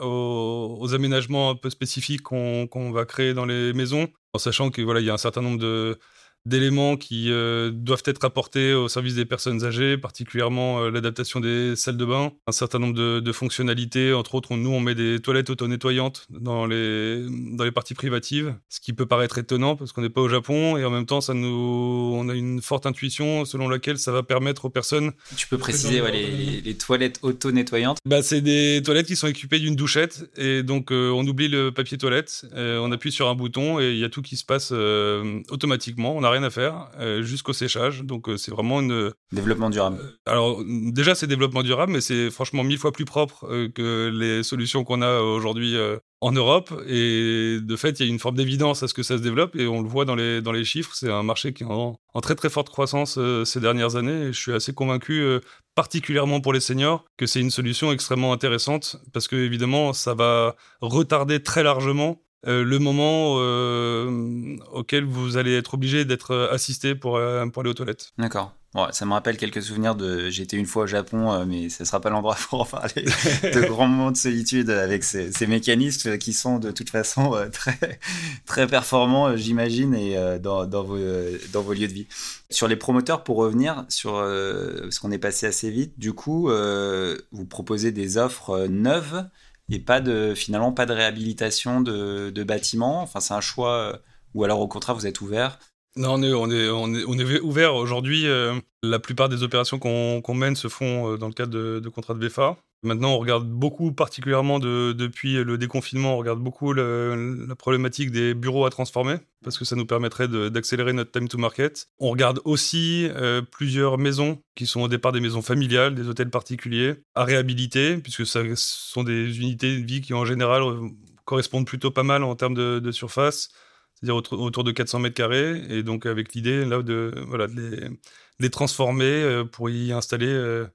aux, aménagements un peu spécifiques qu'on va créer dans les maisons, en sachant que voilà, il y a un certain nombre de d'éléments qui euh, doivent être apportés au service des personnes âgées, particulièrement euh, l'adaptation des salles de bain, un certain nombre de, fonctionnalités. Entre autres, nous, on met des toilettes auto-nettoyantes dans les, dans les parties privatives, ce qui peut paraître étonnant parce qu'on n'est pas au Japon et en même temps, ça nous, on a une forte intuition selon laquelle ça va permettre aux personnes. Tu peux préciser les, toilettes auto-nettoyantes? Bah, C'est des toilettes qui sont équipées d'une douchette et donc euh, on oublie le papier toilette, on appuie sur un bouton et il y a tout qui se passe automatiquement. On rien à faire, jusqu'au séchage. Donc c'est vraiment une développement durable. alors déjà c'est développement durable, mais c'est franchement mille fois plus propre que les solutions qu'on a aujourd'hui en Europe. Et de fait, il y a une forme d'évidence à ce que ça se développe et on le voit dans les, dans les chiffres. C'est un marché qui est en, très très forte croissance euh, ces dernières années et je suis assez convaincu, euh, particulièrement pour les seniors, que c'est une solution extrêmement intéressante parce que évidemment, ça va retarder très largement euh, le moment auquel vous allez être obligé d'être assisté pour, pour aller aux toilettes. D'accord ça me rappelle quelques souvenirs de. J'étais une fois au Japon, euh, mais ce ne sera pas l'endroit *laughs* pour en parler. de *laughs* grands moments de solitude avec ces, mécanismes qui sont de toute façon euh, très, très performants, euh, j'imagine, et dans, dans, vos, dans vos lieux de vie. Sur les promoteurs, pour revenir sur. parce qu'on est passé assez vite, du coup, vous proposez des offres neuves et pas de, finalement pas de réhabilitation de, bâtiments. Enfin, c'est un choix. ou alors au contraire, vous êtes ouvert non, on est, ouvert aujourd'hui. Euh, la plupart des opérations qu'on mène se font euh, dans le cadre de, de contrats de BFA. Maintenant, on regarde beaucoup, particulièrement de, depuis le déconfinement, on regarde beaucoup la problématique des bureaux à transformer, parce que ça nous permettrait d'accélérer notre time to market. On regarde aussi euh, plusieurs maisons qui sont au départ des maisons familiales, des hôtels particuliers, à réhabiliter, puisque ce sont des unités de vie qui, en général, correspondent plutôt pas mal en termes de, surface c'est-à-dire autour de 400 mètres carrés, et donc avec l'idée là de, voilà, de les, transformer euh, pour y installer euh,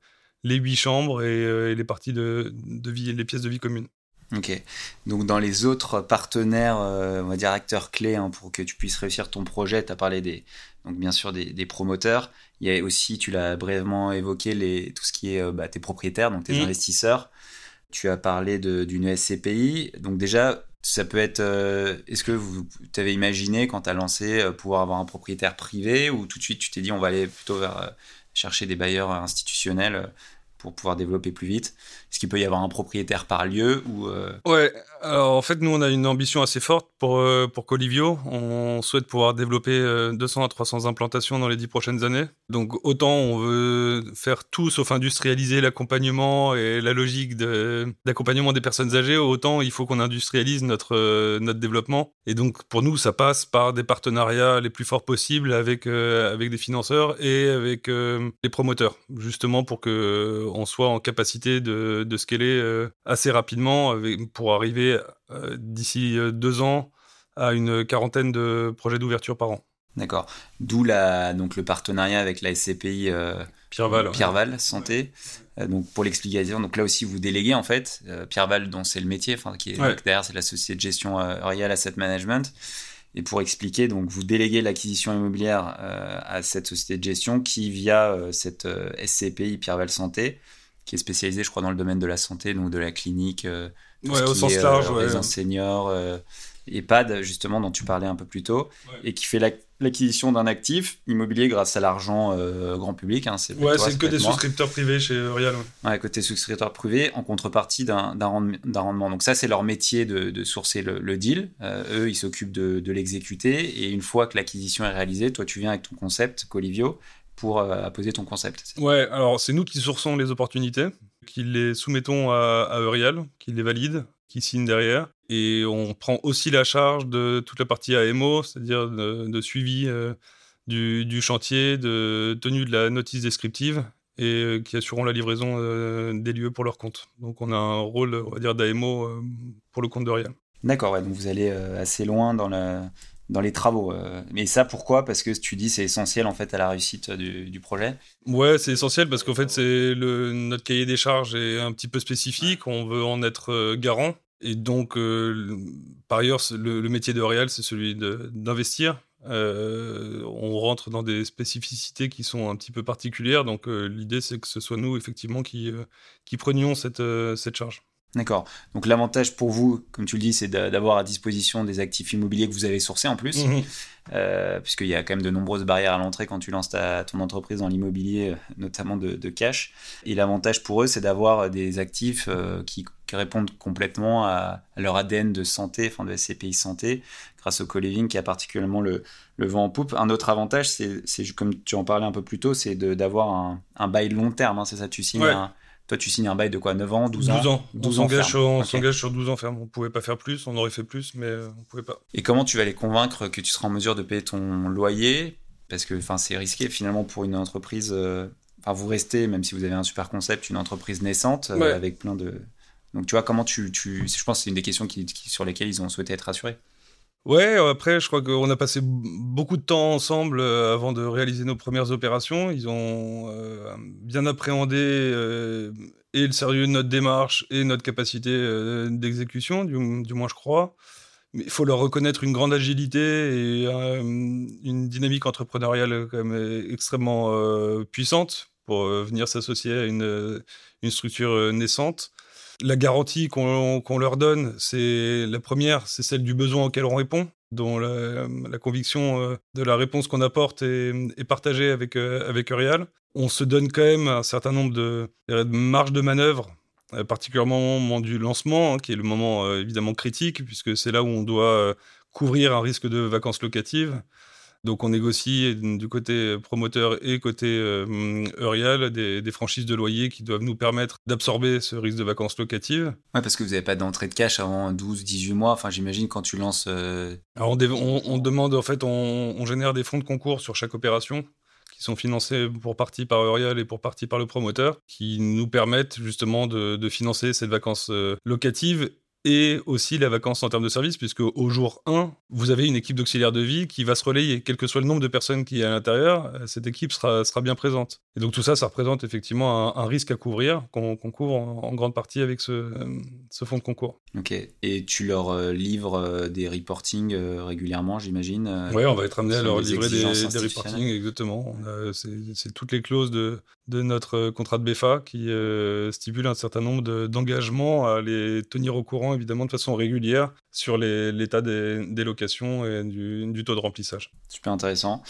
les huit chambres euh, et, les parties de, de, vie, les pièces de vie communes. Ok. Donc dans les autres partenaires, on va dire acteurs clés hein, pour que tu puisses réussir ton projet, tu as parlé des, donc bien sûr des, promoteurs. Il y a aussi, tu l'as brièvement évoqué, les, tout ce qui est bah, tes propriétaires, donc tes mmh. investisseurs. Tu as parlé d'une SCPI. Donc déjà, ça peut être. Euh, est-ce que vous t'avez imaginé quand tu as lancé euh, pouvoir avoir un propriétaire privé ou tout de suite tu t'es dit on va aller plutôt vers euh, chercher des bailleurs institutionnels pour pouvoir développer plus vite. Est-ce qu'il peut y avoir un propriétaire par lieu ou Ouais, alors en fait nous on a une ambition assez forte pour pour Colivio. On souhaite pouvoir développer 200 à 300 implantations dans les 10 prochaines années. Donc autant on veut faire tout sauf industrialiser l'accompagnement et la logique d'accompagnement des personnes âgées, autant il faut qu'on industrialise notre, euh, notre développement. Et donc pour nous, ça passe par des partenariats les plus forts possibles avec, euh, avec des financeurs et avec euh, les promoteurs, justement pour que on soit en capacité de, de scaler assez rapidement pour arriver d'ici deux ans à une quarantaine de projets d'ouverture par an. D'accord. D'où la, donc le partenariat avec la SCPI euh, Pierreval, Santé. Euh, donc pour l'explication, donc là aussi vous déléguez en fait euh, Pierreval dont c'est le métier, enfin qui est derrière c'est la société de gestion Royal Asset Management. Et pour expliquer, donc vous déléguez l'acquisition immobilière à cette société de gestion qui via cette SCPI Pierreval Santé, qui est spécialisée je crois dans le domaine de la santé, donc de la clinique, ouais, au sens large, les seniors EHPAD, justement, dont tu parlais un peu plus tôt, et qui fait l'acquisition d'un actif immobilier grâce à l'argent euh, grand public. Hein, c'est ouais, c'est que des souscripteurs privés chez Royal. Ouais, côté souscripteurs privés, en contrepartie d'un rendement. Donc ça, c'est leur métier de, sourcer le, deal. Euh, eux, ils s'occupent de, de l'exécuter, et une fois que l'acquisition est réalisée, toi, tu viens avec ton concept, Colivio, pour euh, apposer ton concept. Ouais, alors c'est nous qui sourçons les opportunités, qui les soumettons à, à Eurial, qui les valide, qui signe derrière. Et on prend aussi la charge de toute la partie AMO, c'est-à-dire de, suivi euh, du, chantier, de tenue de la notice descriptive et euh, qui assureront la livraison euh, des lieux pour leur compte. Donc on a un rôle, on va dire, d'AMO pour le compte de Rial. D'accord, ouais, donc vous allez assez loin dans, dans les travaux. Mais ça, pourquoi? Parce que tu dis c'est essentiel en fait à la réussite du, du projet? Ouais, c'est essentiel parce qu'en fait c'est le notre cahier des charges est un petit peu spécifique. On veut en être garant. Et donc, euh, par ailleurs, le, métier de Real, c'est celui d'investir. Euh, on rentre dans des spécificités qui sont un petit peu particulières. Donc, euh, l'idée, c'est que ce soit nous, effectivement, qui, qui prenions cette, cette charge. D'accord. Donc l'avantage pour vous, comme tu le dis, c'est d'avoir à disposition des actifs immobiliers que vous avez sourcés en plus, mhm. euh, puisqu'il y a quand même de nombreuses barrières à l'entrée quand tu lances ta, ton entreprise dans l'immobilier, notamment de, cash. Et l'avantage pour eux, c'est d'avoir des actifs euh, qui, répondent complètement à, leur ADN de santé, enfin de SCPI santé, grâce au co-living qui a particulièrement le, vent en poupe. Un autre avantage, c'est comme tu en parlais un peu plus tôt, c'est d'avoir un, un, bail long terme. Hein, c'est ça, tu signes un toi, tu signes un bail de quoi 9 ans 12 ans 12 ans. 12 on s'engage sur, 12 ans ferme. On pouvait pas faire plus, on aurait fait plus, mais euh, on pouvait pas. Et comment tu vas les convaincre que tu seras en mesure de payer ton loyer? Parce que c'est risqué finalement pour une entreprise. Enfin, vous restez, même si vous avez un super concept, une entreprise naissante avec plein de. Donc, tu vois, comment tu. tu... Je pense que c'est une des questions qui, sur lesquelles ils ont souhaité être rassurés. Ouais, après, je crois qu'on a passé beaucoup de temps ensemble euh, avant de réaliser nos premières opérations. Ils ont euh, bien appréhendé euh, et le sérieux de notre démarche et notre capacité d'exécution, du, moins je crois. Mais il faut leur reconnaître une grande agilité et une dynamique entrepreneuriale extrêmement puissante pour venir s'associer à une structure naissante la garantie qu'on leur donne, c'est la première, c'est celle du besoin auquel on répond, dont la, conviction euh, de la réponse qu'on apporte est, partagée avec, euh, avec. On se donne quand même un certain nombre de, marges de manœuvre, euh, particulièrement au moment du lancement, hein, qui est le moment évidemment critique, puisque c'est là où on doit couvrir un risque de vacances locatives. Donc on négocie du côté promoteur et côté euh, des, franchises de loyer qui doivent nous permettre d'absorber ce risque de vacances locatives. Ouais, parce que vous n'avez pas d'entrée de cash avant 12-18 mois. Enfin, j'imagine quand tu lances. Euh, Alors on, demande, en fait, on, génère des fonds de concours sur chaque opération qui sont financés pour partie par Eurial et pour partie par le promoteur, qui nous permettent justement de, financer cette vacances euh, locatives et aussi la vacance en termes de service, puisque au jour 1, vous avez une équipe d'auxiliaires de vie qui va se relayer. Quel que soit le nombre de personnes qui est à l'intérieur, euh, cette équipe sera, sera bien présente. Et donc tout ça, ça représente effectivement un, risque à couvrir, qu'on couvre en, grande partie avec ce, euh, ce, fonds de concours. Ok, et tu leur euh, livres des reportings régulièrement, j'imagine Oui, on va être amené à leur livrer des, des reportings, exactement. C'est toutes les clauses de, de notre contrat de BFA qui stipulent un certain nombre d'engagements à les tenir au courant évidemment de façon régulière sur l'état des, locations et du, taux de remplissage. Super intéressant.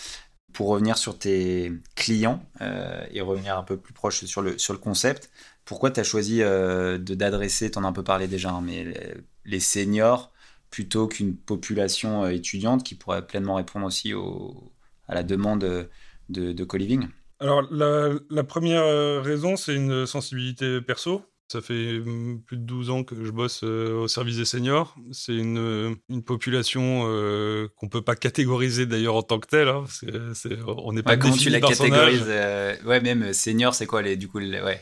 Pour revenir sur tes clients euh, et revenir un peu plus proche sur le, sur le concept, pourquoi tu as choisi euh, d'adresser, tu en as un peu parlé déjà, hein, mais les, seniors plutôt qu'une population euh, étudiante qui pourrait pleinement répondre aussi au, à la demande de, de co-living? Alors, la, la, première raison, c'est une sensibilité perso. Ça fait mmh, plus de 12 ans que je bosse euh, au service des seniors. C'est une, euh, une, population euh, qu'on peut pas catégoriser d'ailleurs en tant que telle. Hein, on n'est pas Comment tu la catégorises Ouais, même senior, c'est quoi les, du coup ouais.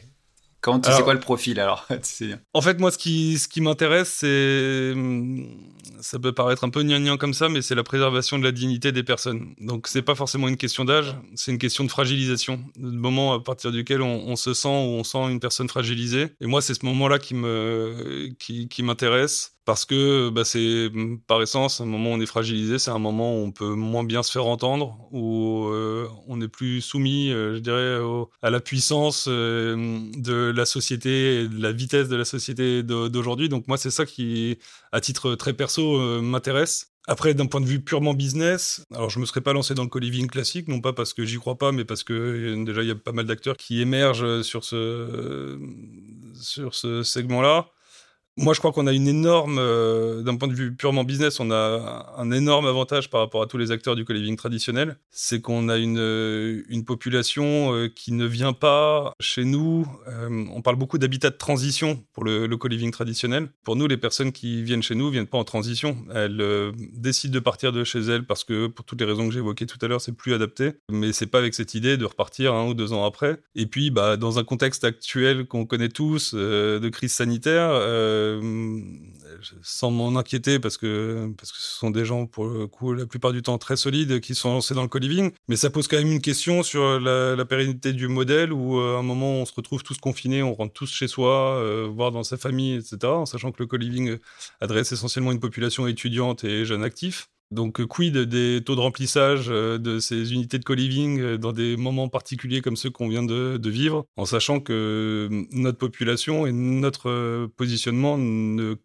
Quand c'est quoi le profil alors *laughs* En fait, moi, ce qui, ce qui m'intéresse, c'est ça peut paraître un peu gnangnan comme ça, mais c'est la préservation de la dignité des personnes. Donc, c'est pas forcément une question d'âge, c'est une question de fragilisation, le moment à partir duquel on, se sent ou on sent une personne fragilisée. Et moi, c'est ce moment-là qui me, qui, qui m'intéresse parce que bah, c'est par essence un moment où on est fragilisé, c'est un moment où on peut moins bien se faire entendre, où euh, on est plus soumis, euh, je dirais, à la puissance euh, de la société, et de la vitesse de la société d'aujourd'hui. Donc moi, c'est ça qui, à titre très perso, m'intéresse. Après, d'un point de vue purement business, alors je me serais pas lancé dans le co-living classique, non pas parce que j'y crois pas, mais parce que déjà il y a pas mal d'acteurs qui émergent sur ce sur ce segment-là. Moi, je crois qu'on a une énorme, euh, d'un point de vue purement business, on a un énorme avantage par rapport à tous les acteurs du co-living traditionnel. C'est qu'on a une, euh, population euh, qui ne vient pas chez nous. on parle beaucoup d'habitat de transition pour le, le co-living traditionnel. Pour nous, les personnes qui viennent chez nous viennent pas en transition. Elles décident de partir de chez elles parce que, pour toutes les raisons que j'ai évoquées tout à l'heure, c'est plus adapté. Mais c'est pas avec cette idée de repartir un ou deux ans après. Et puis, bah, dans un contexte actuel qu'on connaît tous, de crise sanitaire, euh, sans m'en inquiéter parce que, parce que ce sont des gens, pour le coup, la plupart du temps très solides qui sont lancés dans le co-living. Mais ça pose quand même une question sur la, pérennité du modèle où, euh, à un moment, on se retrouve tous confinés, on rentre tous chez soi, euh, voire dans sa famille, etc., en sachant que le co-living adresse essentiellement une population étudiante et jeune actif. Donc, quid des taux de remplissage de ces unités de co-living dans des moments particuliers comme ceux qu'on vient de, vivre, en sachant que notre population et notre positionnement ne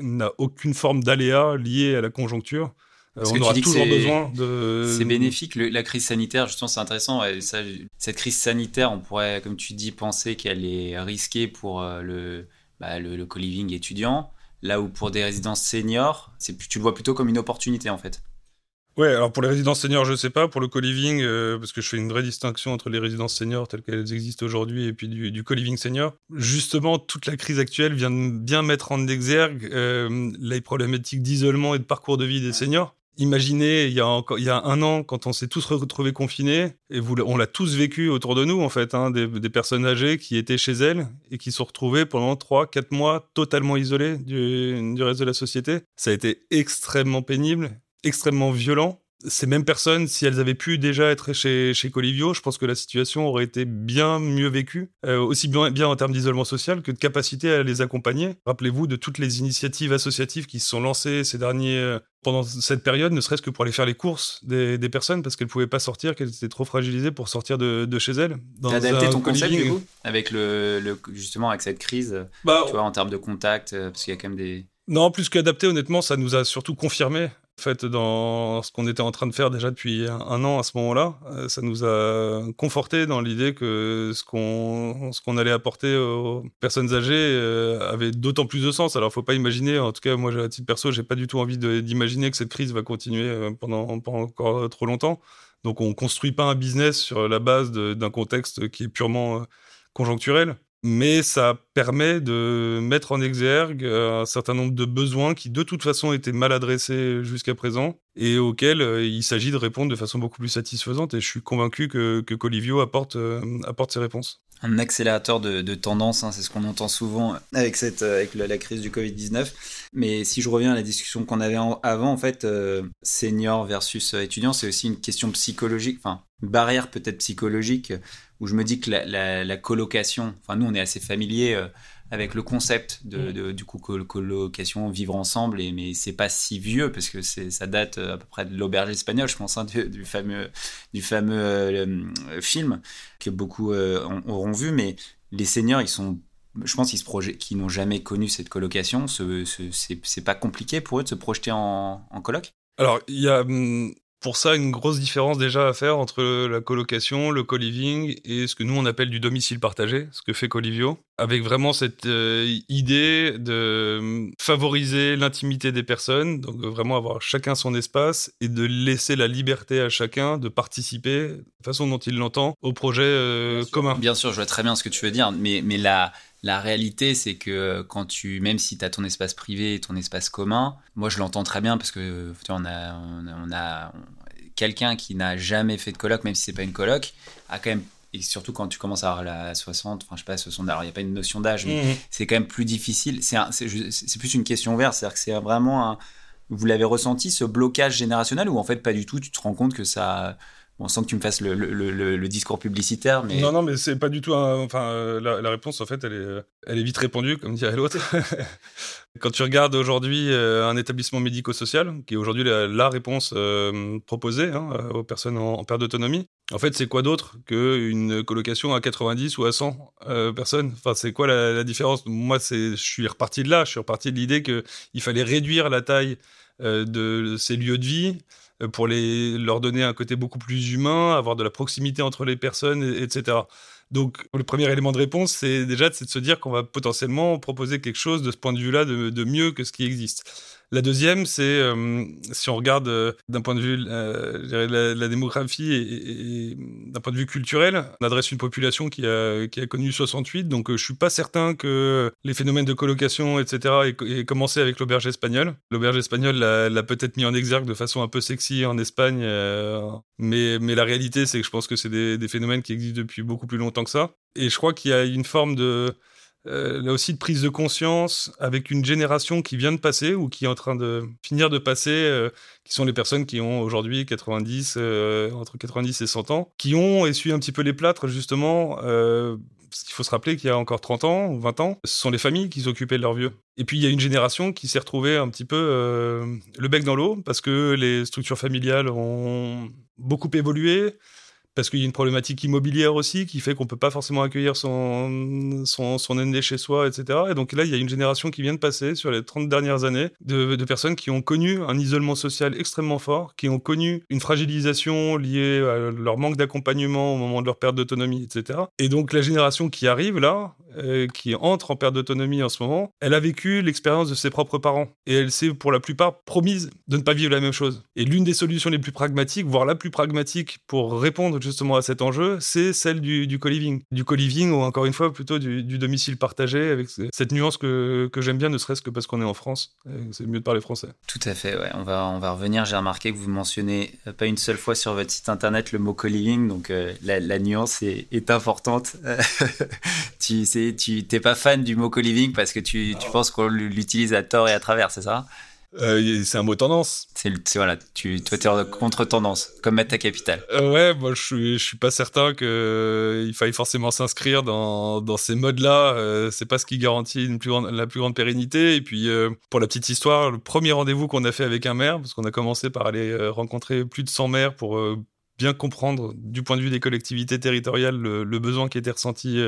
n'a aucune forme d'aléa lié à la conjoncture. on aura toujours besoin de. C'est bénéfique. la crise sanitaire, justement, c'est intéressant. cette crise sanitaire, on pourrait, comme tu dis, penser qu'elle est risquée pour le, bah, le, le co-living étudiant. Là où pour des résidences seniors, c'est, tu le vois plutôt comme une opportunité en fait. Ouais, alors pour les résidences seniors, je sais pas. Pour le co-living, euh, parce que je fais une vraie distinction entre les résidences seniors telles qu'elles existent aujourd'hui et puis du, du co-living senior. Justement, toute la crise actuelle vient de bien mettre en exergue euh, les problématiques d'isolement et de parcours de vie des seniors. Imaginez, il y, a il y a un an, quand on s'est tous retrouvés confinés, et vous, on l'a tous vécu autour de nous, en fait, hein, des, personnes âgées qui étaient chez elles et qui se sont retrouvées pendant 3 quatre mois totalement isolées du, du reste de la société. Ça a été extrêmement pénible, extrêmement violent ces mêmes personnes, si elles avaient pu déjà être chez, chez Colivio, je pense que la situation aurait été bien mieux vécue, euh, aussi bien, bien en termes d'isolement social que de capacité à les accompagner. Rappelez-vous de toutes les initiatives associatives qui se sont lancées ces derniers, euh, pendant cette période, ne serait-ce que pour aller faire les courses des, des personnes parce qu'elles pouvaient pas sortir, qu'elles étaient trop fragilisées pour sortir de, de chez elles. T'as adapté ton concept du coup? Avec le, le, justement avec cette crise, bah, tu vois, en termes de contact, euh, parce qu'il y a quand même des non, plus qu'adapté, honnêtement, ça nous a surtout confirmé en fait, dans ce qu'on était en train de faire déjà depuis un, an à ce moment-là, euh, ça nous a conforté dans l'idée que ce qu'on ce qu'on allait apporter aux personnes âgées euh, avait d'autant plus de sens. Alors, faut pas imaginer, en tout cas, moi, à titre perso, j'ai pas du tout envie d'imaginer que cette crise va continuer euh, pendant, pendant encore trop longtemps. Donc, on construit pas un business sur la base d'un contexte qui est purement conjoncturel mais ça permet de mettre en exergue euh, un certain nombre de besoins qui de toute façon étaient mal adressés jusqu'à présent et auxquels euh, il s'agit de répondre de façon beaucoup plus satisfaisante et je suis convaincu que, que Colivio apporte, euh, apporte ces réponses. Un accélérateur de, tendance, hein, c'est ce qu'on entend souvent avec, cette, avec la, crise du Covid-19. Mais si je reviens à la discussion qu'on avait avant, en fait, senior versus étudiant, c'est aussi une question psychologique, enfin, barrière peut-être psychologique où je me dis que la, colocation, enfin nous on est assez familier euh, avec le concept de, mm. du coup colocation, vivre ensemble, et, mais c'est pas si vieux parce que ça date euh, à peu près de l'auberge espagnole, je pense, hein, du, fameux, du fameux euh, film que beaucoup auront vu, mais les seniors ils sont je pense qu'ils qui n'ont jamais connu cette colocation, ce, c'est pas compliqué pour eux de se projeter en, en coloc? Alors, il y a hum, pour ça une grosse différence déjà à faire entre la colocation, le co-living et ce que nous on appelle du domicile partagé, ce que fait Colivio, avec vraiment cette euh, idée de hum, favoriser l'intimité des personnes, donc vraiment avoir chacun son espace et de laisser la liberté à chacun de participer, de façon dont il l'entend, au projet euh, commun. Bien sûr, je vois très bien ce que tu veux dire, mais, mais la, la réalité, c'est que quand tu, même si tu as ton espace privé et ton espace commun, moi je l'entends très bien parce que tu on a, on a, quelqu'un qui n'a jamais fait de coloc, même si c'est pas une coloc, a quand même et surtout quand tu commences à avoir la 60, enfin je sais pas, 60, alors il n'y a pas une notion d'âge, mais mmh. c'est quand même plus difficile. C'est plus une question ouverte, c'est-à-dire que c'est vraiment un. Vous l'avez ressenti, ce blocage générationnel, ou en fait pas du tout, tu te rends compte que ça on sent que tu me fasses le, discours publicitaire, mais... Non, non, mais c'est pas du tout Enfin, euh, la, réponse, en fait, elle est, elle est vite répondue, comme dirait l'autre. *laughs* Quand tu regardes aujourd'hui euh, un établissement médico-social, qui est aujourd'hui la, réponse euh, proposée hein, aux personnes en, perte d'autonomie, en fait, c'est quoi d'autre qu'une colocation à 90 ou à 100 personnes? Enfin, c'est quoi la, la différence? Moi, je suis reparti de là, je suis reparti de l'idée qu'il fallait réduire la taille de ces lieux de vie, euh, pour les, leur donner un côté beaucoup plus humain, avoir de la proximité entre les personnes, etc. Donc, le premier élément de réponse, c'est déjà de se dire qu'on va potentiellement proposer quelque chose de ce point de vue-là de, mieux que ce qui existe. La deuxième, c'est euh, si on regarde euh, d'un point de vue euh, la, démographie et, d'un point de vue culturel, on adresse une population qui a, qui a connu 68, donc je suis pas certain que les phénomènes de colocation, etc., aient, commencé avec l'auberge espagnole. L'auberge espagnole l'a peut-être mis en exergue de façon un peu sexy en Espagne, mais, mais la réalité, c'est que je pense que c'est des phénomènes qui existent depuis beaucoup plus longtemps que ça. Et je crois qu'il y a une forme de euh, là aussi de prise de conscience avec une génération qui vient de passer ou qui est en train de finir de passer, euh, qui sont les personnes qui ont aujourd'hui 90, euh, entre 90 et 100 ans, qui ont essuyé un petit peu les plâtres justement. Euh, il faut se rappeler qu'il y a encore 30 ans ou 20 ans, ce sont les familles qui s'occupaient de leurs vieux. Et puis il y a une génération qui s'est retrouvée un petit peu le bec dans l'eau parce que les structures familiales ont beaucoup évolué, parce qu'il y a une problématique immobilière aussi qui fait qu'on peut pas forcément accueillir son, son, son aîné chez soi, etc. Et donc là, il y a une génération qui vient de passer sur les 30 dernières années de, de personnes qui ont connu un isolement social extrêmement fort, qui ont connu une fragilisation liée à leur manque d'accompagnement au moment de leur perte d'autonomie, etc. Et donc la génération qui arrive là, euh, qui entre en perte d'autonomie en ce moment, elle a vécu l'expérience de ses propres parents et elle s'est pour la plupart promise de ne pas vivre la même chose. Et l'une des solutions les plus pragmatiques, voire la plus pragmatique pour répondre justement à cet enjeu, c'est celle du, du co-living. Du co-living ou encore une fois plutôt du, domicile partagé avec cette nuance que, j'aime bien, ne serait-ce que parce qu'on est en France. C'est mieux de parler français. Tout à fait, ouais. On va, on va revenir. J'ai remarqué que vous mentionnez pas une seule fois sur votre site internet le mot co-living, donc euh, la, nuance est, est importante. *laughs* tu sais, tu t'es pas fan du mot co-living parce que tu, tu penses qu'on l'utilise à tort et à travers, c'est ça? Euh, c'est un mot tendance. C'est voilà, tu toi es en contre tendance, comme mettre ta capitale. Euh, ouais, moi je suis je suis pas certain que euh, il faille forcément s'inscrire dans dans ces modes-là. Euh, c'est pas ce qui garantit une plus grande la plus grande pérennité. Et puis pour la petite histoire, le premier rendez-vous qu'on a fait avec un maire, parce qu'on a commencé par aller rencontrer plus de 100 maires pour bien comprendre du point de vue des collectivités territoriales le, le besoin qui était ressenti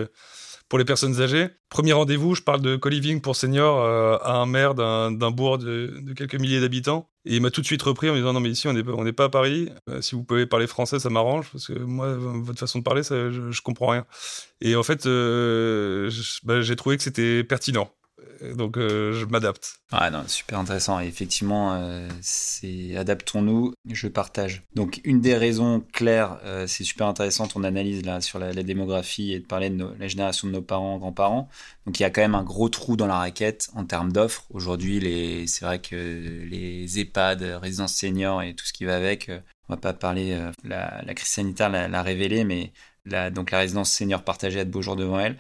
pour les personnes âgées. Premier rendez-vous, je parle de co-living pour seniors euh, à un maire d'un bourg de, quelques milliers d'habitants. Et il m'a tout de suite repris en me disant non mais ici on n'est pas à Paris. Euh, si vous pouvez parler français, ça m'arrange parce que moi votre façon de parler, je, je comprends rien. Et en fait, euh, bah, j'ai trouvé que c'était pertinent donc euh, je m'adapte. Ah non, super intéressant. Effectivement, euh, c'est adaptons-nous, je partage. Donc une des raisons claires, euh, c'est super intéressant ton analyse là sur la, démographie et de parler de la génération de nos parents, grands-parents. Donc il y a quand même un gros trou dans la raquette en termes d'offres. Aujourd'hui, c'est vrai que les EHPAD, résidences seniors et tout ce qui va avec, on va pas parler, la, la, crise sanitaire l'a révélé, mais la, donc la résidence senior partagée a de beaux jours devant elle.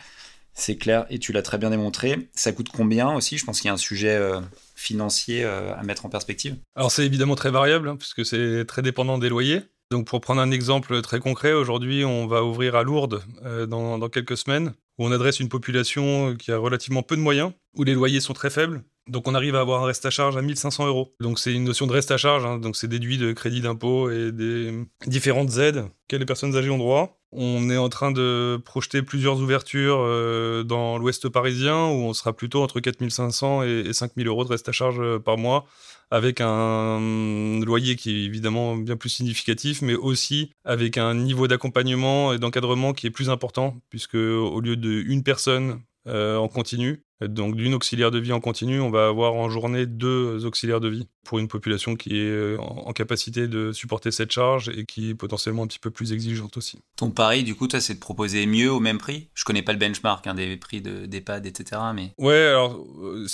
C'est clair, et tu l'as très bien démontré. Ça coûte combien aussi? Je pense qu'il y a un sujet euh, financier euh, à mettre en perspective. Alors c'est évidemment très variable, hein, puisque c'est très dépendant des loyers. Donc pour prendre un exemple très concret, aujourd'hui on va ouvrir à Lourdes euh, dans, quelques semaines, où on adresse une population qui a relativement peu de moyens, où les loyers sont très faibles, donc on arrive à avoir un reste à charge à 1500 euros. Donc c'est une notion de reste à charge, hein. donc c'est déduit de crédit d'impôt et des différentes aides que les personnes âgées ont droit. On est en train de projeter plusieurs ouvertures euh, dans l'ouest parisien où on sera plutôt entre 4500 et 5000 euros de reste à charge euh, par mois avec un loyer qui est évidemment bien plus significatif, mais aussi avec un niveau d'accompagnement et d'encadrement qui est plus important, puisque au lieu de une personne euh, en continu, donc d'une auxiliaire de vie en continu, on va avoir en journée deux auxiliaires de vie pour une population qui est euh, en capacité de supporter cette charge et qui est potentiellement un petit peu plus exigeante aussi. Ton pari, du coup, toi, c'est de proposer mieux au même prix? Je connais pas le benchmark hein, des prix d'EHPAD, etc. Mais... Ouais, alors, euh,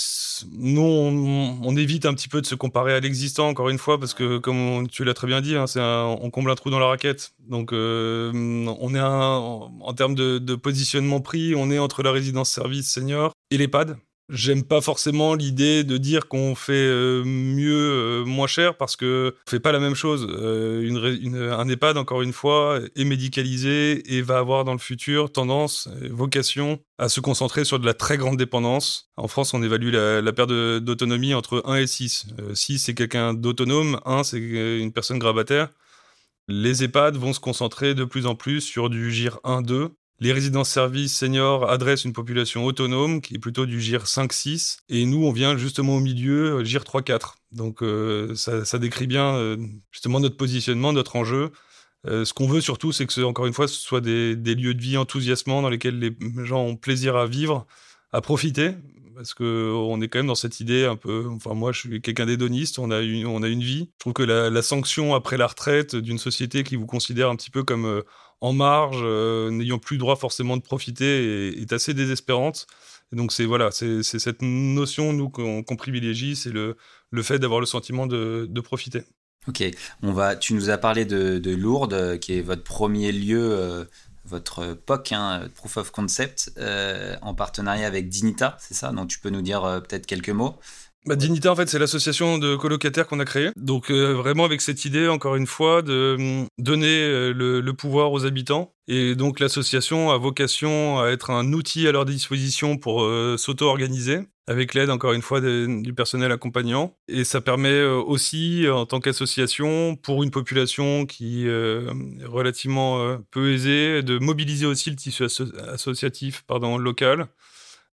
nous, on, évite un petit peu de se comparer à l'existant, encore une fois, parce que, comme tu l'as très bien dit, hein, on comble un trou dans la raquette. Donc, euh, on est en termes de, de positionnement prix, on est entre la résidence service senior et l'EHPAD. J'aime pas forcément l'idée de dire qu'on fait euh, mieux, euh, moins cher, parce que on fait pas la même chose. Euh, un EHPAD, encore une fois, est médicalisé et va avoir dans le futur tendance, vocation à se concentrer sur de la très grande dépendance. En France, on évalue la, la perte d'autonomie entre 1 et 6. 6, c'est quelqu'un d'autonome, 1, c'est une personne grabataire. Les EHPAD vont se concentrer de plus en plus sur du GIR 1-2, les résidences-services seniors adressent une population autonome qui est plutôt du GIR 5-6 et nous on vient justement au milieu euh, GIR 3-4. Donc euh, ça, décrit bien euh, justement notre positionnement, notre enjeu. ce qu'on veut surtout, c'est que encore une fois, ce soit des, lieux de vie enthousiasmants dans lesquels les gens ont plaisir à vivre, à profiter, parce que on est quand même dans cette idée un peu. Enfin, moi, je suis quelqu'un d'hédoniste. On a une, on a une vie. Je trouve que la, sanction après la retraite d'une société qui vous considère un petit peu comme en marge, euh, n'ayant plus le droit forcément de profiter, est, assez désespérante. Donc c'est voilà, c'est cette notion nous qu'on privilégie, c'est le, le fait d'avoir le sentiment de, de, profiter. Ok, on va. Tu nous as parlé de, de Lourdes, qui est votre premier lieu, euh, votre POC, hein, Proof of Concept, euh, en partenariat avec Dignita, c'est ça Donc tu peux nous dire peut-être quelques mots. Bah, Dignita, en fait, c'est l'association de colocataires qu'on a créée. Donc, euh, vraiment avec cette idée, encore une fois, de donner euh, le, pouvoir aux habitants. Et donc, l'association a vocation à être un outil à leur disposition pour euh, s'auto-organiser, avec l'aide, encore une fois, du personnel accompagnant. Et ça permet aussi, en tant qu'association, pour une population qui est relativement peu aisée, de mobiliser aussi le tissu associatif local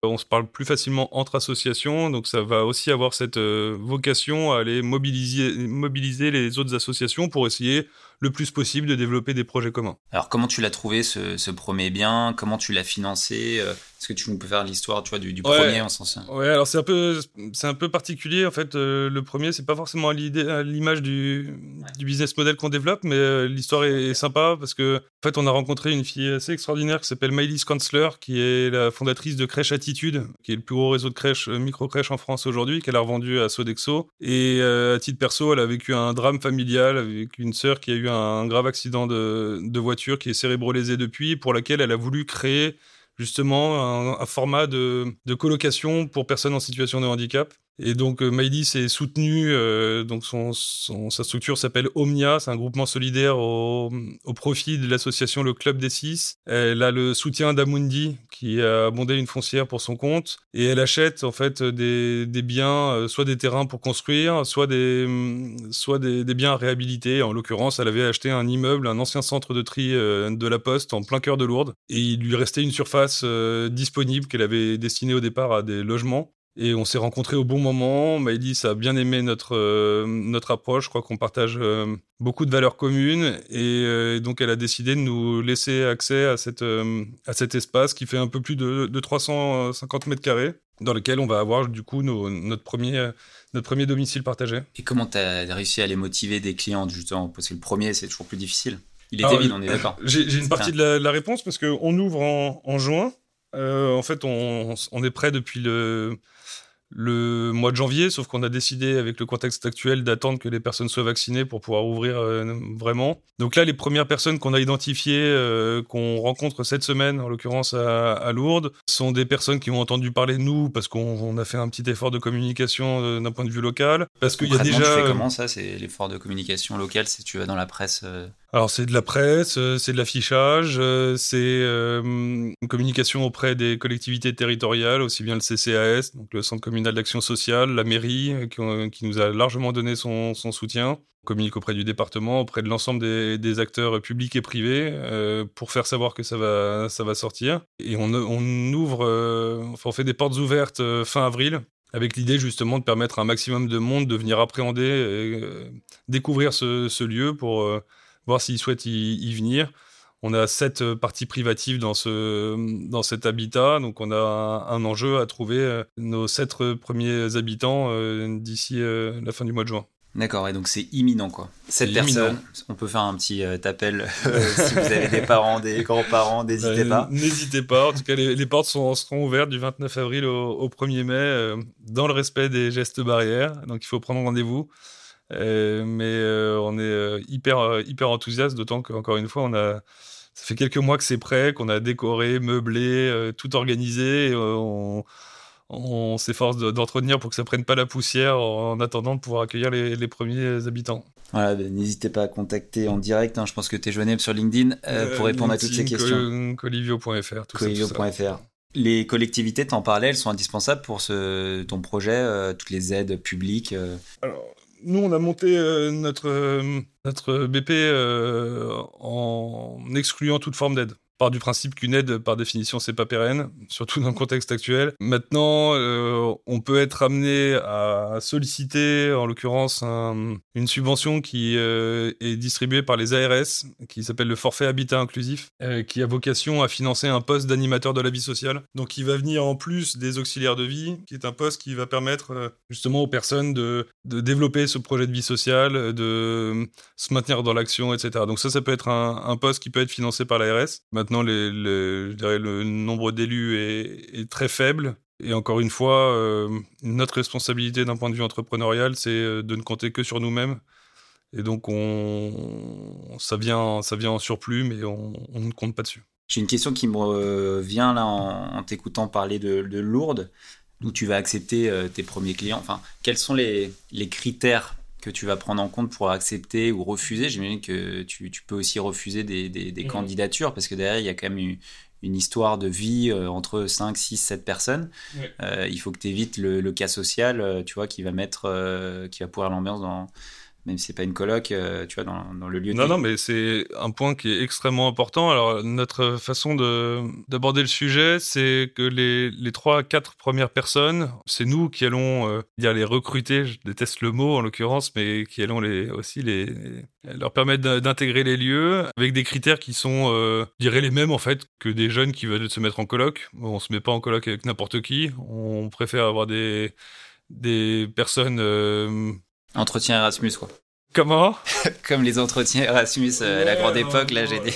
on se parle plus facilement entre associations, donc ça va aussi avoir cette euh, vocation à aller mobiliser les autres associations pour essayer le plus possible de développer des projets communs. Alors comment tu l'as trouvé ce, ce, premier bien? Comment tu l'as financé? Est-ce que tu nous peux faire l'histoire tu vois, du, du premier en sens Ouais, alors c'est un peu c'est un peu particulier en fait. Euh, le premier c'est pas forcément à l'image du, du business model qu'on développe, mais euh, l'histoire est, sympa parce que en fait on a rencontré une fille assez extraordinaire qui s'appelle Maëlys Kanzler, qui est la fondatrice de Crèche Attitude, qui est le plus gros réseau de crèches euh, micro crèches en France aujourd'hui, qu'elle a revendu à Sodexo. Et à titre perso, elle a vécu un drame familial avec une sœur qui a un grave accident de, voiture, qui est cérébrolésée depuis, pour laquelle elle a voulu créer justement un, format de, colocation pour personnes en situation de handicap. Et donc euh, Maïlis est soutenu, euh, donc son, sa structure s'appelle Omnia, c'est un groupement solidaire au, au profit de l'association Le Club des Six. Elle a le soutien d'Amundi qui a abondé une foncière pour son compte et elle achète en fait des, des biens, euh, soit des terrains pour construire, soit des, soit des, des biens à réhabiliter. En l'occurrence, elle avait acheté un immeuble, un ancien centre de tri de la Poste en plein cœur de Lourdes et il lui restait une surface disponible qu'elle avait destinée au départ à des logements. Et on s'est rencontrés au bon moment. Maëlys a bien aimé notre, euh, notre approche. Je crois qu'on partage euh, beaucoup de valeurs communes. Euh, et, donc, elle a décidé de nous laisser accès à, cette, à cet espace qui fait un peu plus de, de 350 mètres carrés, dans lequel on va avoir du coup notre, premier, notre premier domicile partagé. Et comment tu as réussi à les motiver des clients, justement? Parce que le premier, c'est toujours plus difficile. Il était vide, on est d'accord. J'ai une partie de la, la réponse parce qu'on ouvre en, en juin. en fait, on, on, est prêt depuis le le mois de janvier, sauf qu'on a décidé avec le contexte actuel d'attendre que les personnes soient vaccinées pour pouvoir ouvrir euh, vraiment. Donc là, les premières personnes qu'on a identifiées, euh, qu'on rencontre cette semaine, en l'occurrence à, Lourdes, sont des personnes qui ont entendu parler de nous parce qu'on a fait un petit effort de communication euh, d'un point de vue local. Parce qu'il y a déjà. Tu fais comment ça C'est l'effort de communication local Si tu vas dans la presse alors c'est de la presse, euh, c'est de l'affichage, euh, c'est euh, une communication auprès des collectivités territoriales, aussi bien le CCAS, donc le Centre communal d'action sociale, la mairie, qui, nous a largement donné son, soutien. On communique auprès du département, auprès de l'ensemble des, acteurs publics et privés, pour faire savoir que ça va, ça va sortir. Et on, on ouvre, enfin on fait des portes ouvertes fin avril, avec l'idée justement de permettre à un maximum de monde de venir appréhender, et, découvrir ce, ce lieu pour voir s'ils souhaitent y, venir. On a sept euh, parties privatives dans, ce, dans cet habitat, donc on a un, enjeu à trouver euh, nos sept premiers habitants euh, d'ici la fin du mois de juin. D'accord, et donc c'est imminent quoi. Cette personne, on peut faire un petit appel *laughs* si vous avez des parents, des grands-parents, n'hésitez pas. N'hésitez pas, en tout cas les, portes sont, seront ouvertes du 29 avril au, au 1er mai dans le respect des gestes barrières, donc il faut prendre rendez-vous. Euh, mais euh, on est euh, hyper, hyper enthousiaste, d'autant qu'encore une fois, on a, ça fait quelques mois que c'est prêt, qu'on a décoré, meublé, tout organisé. on, on s'efforce d'entretenir pour que ça prenne pas la poussière en attendant de pouvoir accueillir les, premiers habitants. Voilà, ben, n'hésitez pas à contacter en direct. Hein, je pense que tu es joignable sur LinkedIn pour répondre à toutes ces questions. Colivio.fr. Colivio.fr. Les collectivités, t'en parlais, elles sont indispensables pour ce, ton projet, toutes les aides publiques. Alors, nous, on a monté euh, notre, euh, notre BP euh, en excluant toute forme d'aide part du principe qu'une aide, par définition, c'est pas pérenne, surtout dans le contexte actuel. Maintenant, euh, on peut être amené à solliciter, en l'occurrence, une subvention qui euh, est distribuée par les ARS, qui s'appelle le forfait habitat inclusif, euh, qui a vocation à financer un poste d'animateur de la vie sociale. Donc, il va venir en plus des auxiliaires de vie, qui est un poste qui va permettre justement aux personnes de, de développer ce projet de vie sociale, de se maintenir dans l'action, etc. Donc ça, ça peut être un, un poste qui peut être financé par l'ARS. Dirais le nombre d'élus est, très faible. Et encore une fois, euh, notre responsabilité d'un point de vue entrepreneurial, c'est euh, de ne compter que sur nous-mêmes. Et donc, on, ça, vient, ça vient en surplus, mais on, ne compte pas dessus. J'ai une question qui me vient là en, t'écoutant parler de, Lourdes, où tu vas accepter euh, tes premiers clients? Enfin, quels sont les critères que tu vas prendre en compte pour accepter ou refuser. J'imagine que tu, peux aussi refuser des, mmh. candidatures parce que derrière, il y a quand même une, histoire de vie euh, entre 5, 6, 7 personnes. Euh, il faut que tu évites le, cas social, euh, tu vois, qui va mettre, qui va pourrir l'ambiance dans, même si c'est pas une coloc, euh, tu vois, dans, dans, le lieu. Non, non, mais c'est un point qui est extrêmement important. Alors, notre façon d'aborder le sujet, c'est que les, les trois, quatre premières personnes, c'est nous qui allons euh, dire les recruter. Je déteste le mot en l'occurrence, mais qui allons les, aussi les, leur permettre d'intégrer les lieux avec des critères qui sont, euh, je dirais, les mêmes en fait que des jeunes qui veulent se mettre en coloc. On se met pas en coloc avec n'importe qui. On préfère avoir des des personnes euh, Entretien Erasmus, quoi. Comment? *laughs* Comme les entretiens Erasmus euh, à la grande époque, là, j'ai des...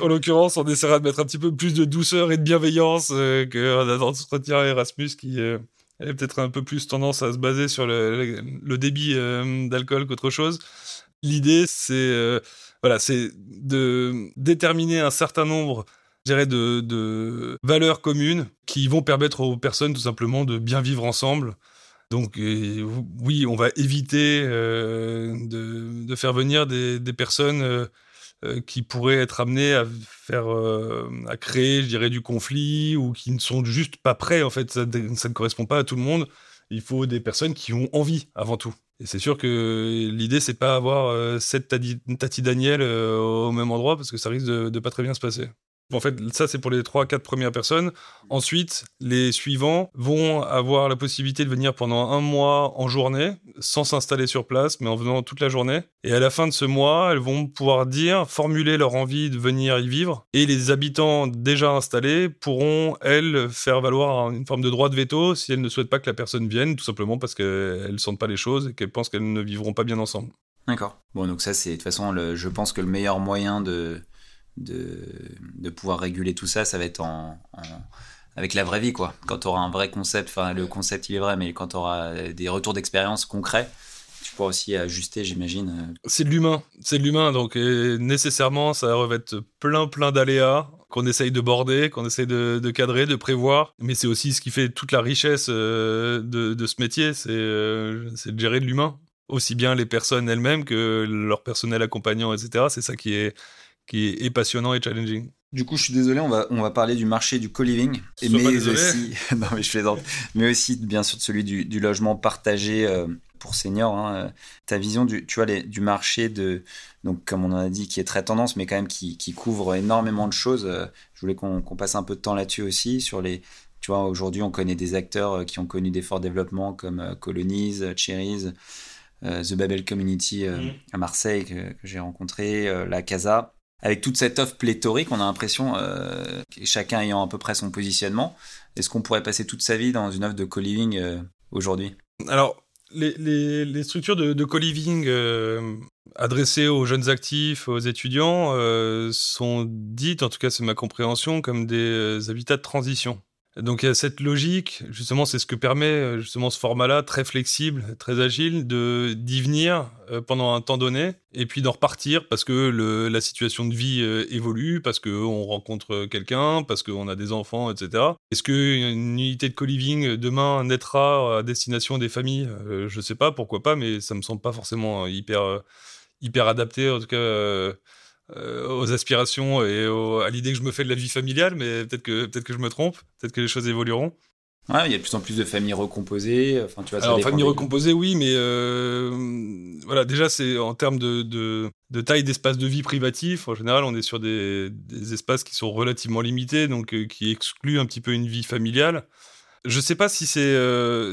en, l'occurrence, on essaiera de mettre un petit peu plus de douceur et de bienveillance euh, qu'un entretien Erasmus qui euh, a peut-être un peu plus tendance à se baser sur le, le débit d'alcool qu'autre chose. L'idée, c'est voilà, c'est de déterminer un certain nombre de, de valeurs communes qui vont permettre aux personnes tout simplement de bien vivre ensemble donc euh, oui, on va éviter euh, de, faire venir des, personnes euh, qui pourraient être amenées à faire, à créer, je dirais, du conflit ou qui ne sont juste pas prêts. En fait, ça, ne correspond pas à tout le monde. Il faut des personnes qui ont envie avant tout. Et c'est sûr que l'idée, c'est pas avoir cette Tati Daniel au même endroit parce que ça risque de, de pas très bien se passer. En fait, ça, c'est pour les 3-4 premières personnes. Ensuite, les suivants vont avoir la possibilité de venir pendant un mois en journée, sans s'installer sur place, mais en venant toute la journée. Et à la fin de ce mois, elles vont pouvoir dire, formuler leur envie de venir y vivre. Et les habitants déjà installés pourront, elles, faire valoir une forme de droit de veto si elles ne souhaitent pas que la personne vienne, tout simplement parce qu'elles ne sentent pas les choses et qu'elles pensent qu'elles ne vivront pas bien ensemble. D'accord. Bon, donc ça, c'est de toute façon, je pense que le meilleur moyen de de, de pouvoir réguler tout ça, ça va être en, avec la vraie vie, quoi. Quand tu auras un vrai concept, enfin, le concept, il est vrai, mais quand tu auras des retours d'expérience concrets, tu pourras aussi ajuster, j'imagine. C'est de l'humain, c'est de l'humain, donc nécessairement, ça revêt plein, plein d'aléas qu'on essaye de border, qu'on essaye de, cadrer, de prévoir. Mais c'est aussi ce qui fait toute la richesse euh, de, de, ce métier, euh, c'est de gérer de l'humain. Aussi bien les personnes elles-mêmes que leur personnel accompagnant, etc. C'est ça qui est, qui est passionnant et challenging. Du coup, je suis désolé, on va, on va parler du marché du co-living, mais aussi, *laughs* non mais je plaisante, mais aussi bien sûr de celui du, du logement partagé euh, pour seniors. Hein. Ta vision du, tu vois, les, du marché de, donc comme on en a dit, qui est très tendance, mais quand même qui, qui couvre énormément de choses. Euh, je voulais qu'on passe un peu de temps là-dessus aussi sur les, tu vois, aujourd'hui on connaît des acteurs euh, qui ont connu des forts développements comme Colonies, Cherries. The Babel Community mm. à Marseille que, que j'ai rencontré, la Casa avec toute cette offre pléthorique, on a l'impression, euh, chacun ayant à peu près son positionnement, est-ce qu'on pourrait passer toute sa vie dans une offre de co-living euh, aujourd'hui? Alors, les, structures de, co-living euh, adressées aux jeunes actifs, aux étudiants, sont dites, en tout cas c'est ma compréhension, comme des habitats de transition. Donc il y a cette logique, justement, c'est ce que permet euh, justement ce format-là, très flexible, très agile, de d'y venir euh, pendant un temps donné et puis d'en repartir parce que la situation de vie euh, évolue, parce qu'on rencontre quelqu'un, parce qu'on a des enfants, etc. Est-ce qu'une unité de co-living demain naîtra à destination des familles? Je sais pas, pourquoi pas, mais ça me semble pas forcément hyper hyper adapté, en tout cas euh, aux aspirations et à l'idée que je me fais de la vie familiale, mais peut-être que, peut que je me trompe, peut-être que les choses évolueront. Ouais, il y a de plus en plus de familles recomposées. Enfin, tu vois, Alors, familles recomposées, oui, mais euh, voilà, déjà, c'est en termes de, de, de taille d'espace de vie privatif. En général, on est sur des, des espaces qui sont relativement limités, donc euh, qui excluent un petit peu une vie familiale. Je sais pas si c'est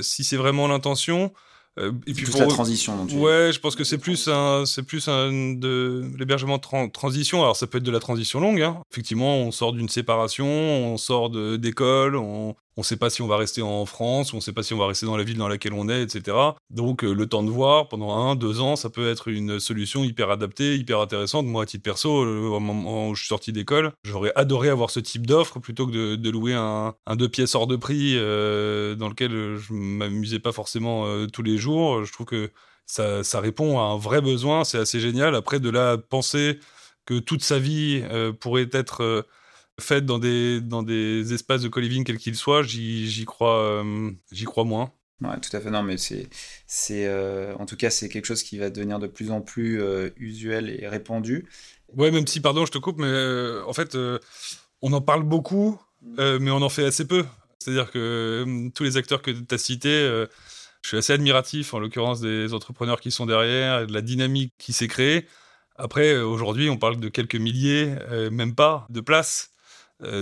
si c'est vraiment l'intention. Euh, et puis pour la transition. ouais, je pense que c'est plus un, c'est plus un de l'hébergement de transition. Alors ça peut être de la transition longue. Hein. Effectivement, on sort d'une séparation, on sort d'école, on, on ne sait pas si on va rester en France, on ne sait pas si on va rester dans la ville dans laquelle on est, etc. Donc euh, le temps de voir, pendant un, deux ans, ça peut être une solution hyper adaptée, hyper intéressante. Moi, à titre perso, au moment où je suis sorti d'école, j'aurais adoré avoir ce type d'offre plutôt que de, louer un, deux pièces hors de prix euh, dans lequel je m'amusais pas forcément euh, tous les jours. Je trouve que ça, ça, répond à un vrai besoin, c'est assez génial. Après, de là, penser que toute sa vie pourrait être faites dans des, dans des espaces de co-living quels qu'ils soient, j'y crois, euh, j'y crois moins. Ouais, tout à fait. Non, mais c'est, c'est, euh, en tout cas, c'est quelque chose qui va devenir de plus en plus euh, usuel et répandu. Ouais, même si, pardon, je te coupe, mais en fait, on en parle beaucoup, mais on en fait assez peu. C'est-à-dire que tous les acteurs que tu as cités Je suis assez admiratif, en l'occurrence, des entrepreneurs qui sont derrière, et de la dynamique qui s'est créée. Après, aujourd'hui, on parle de quelques milliers, même pas, de places.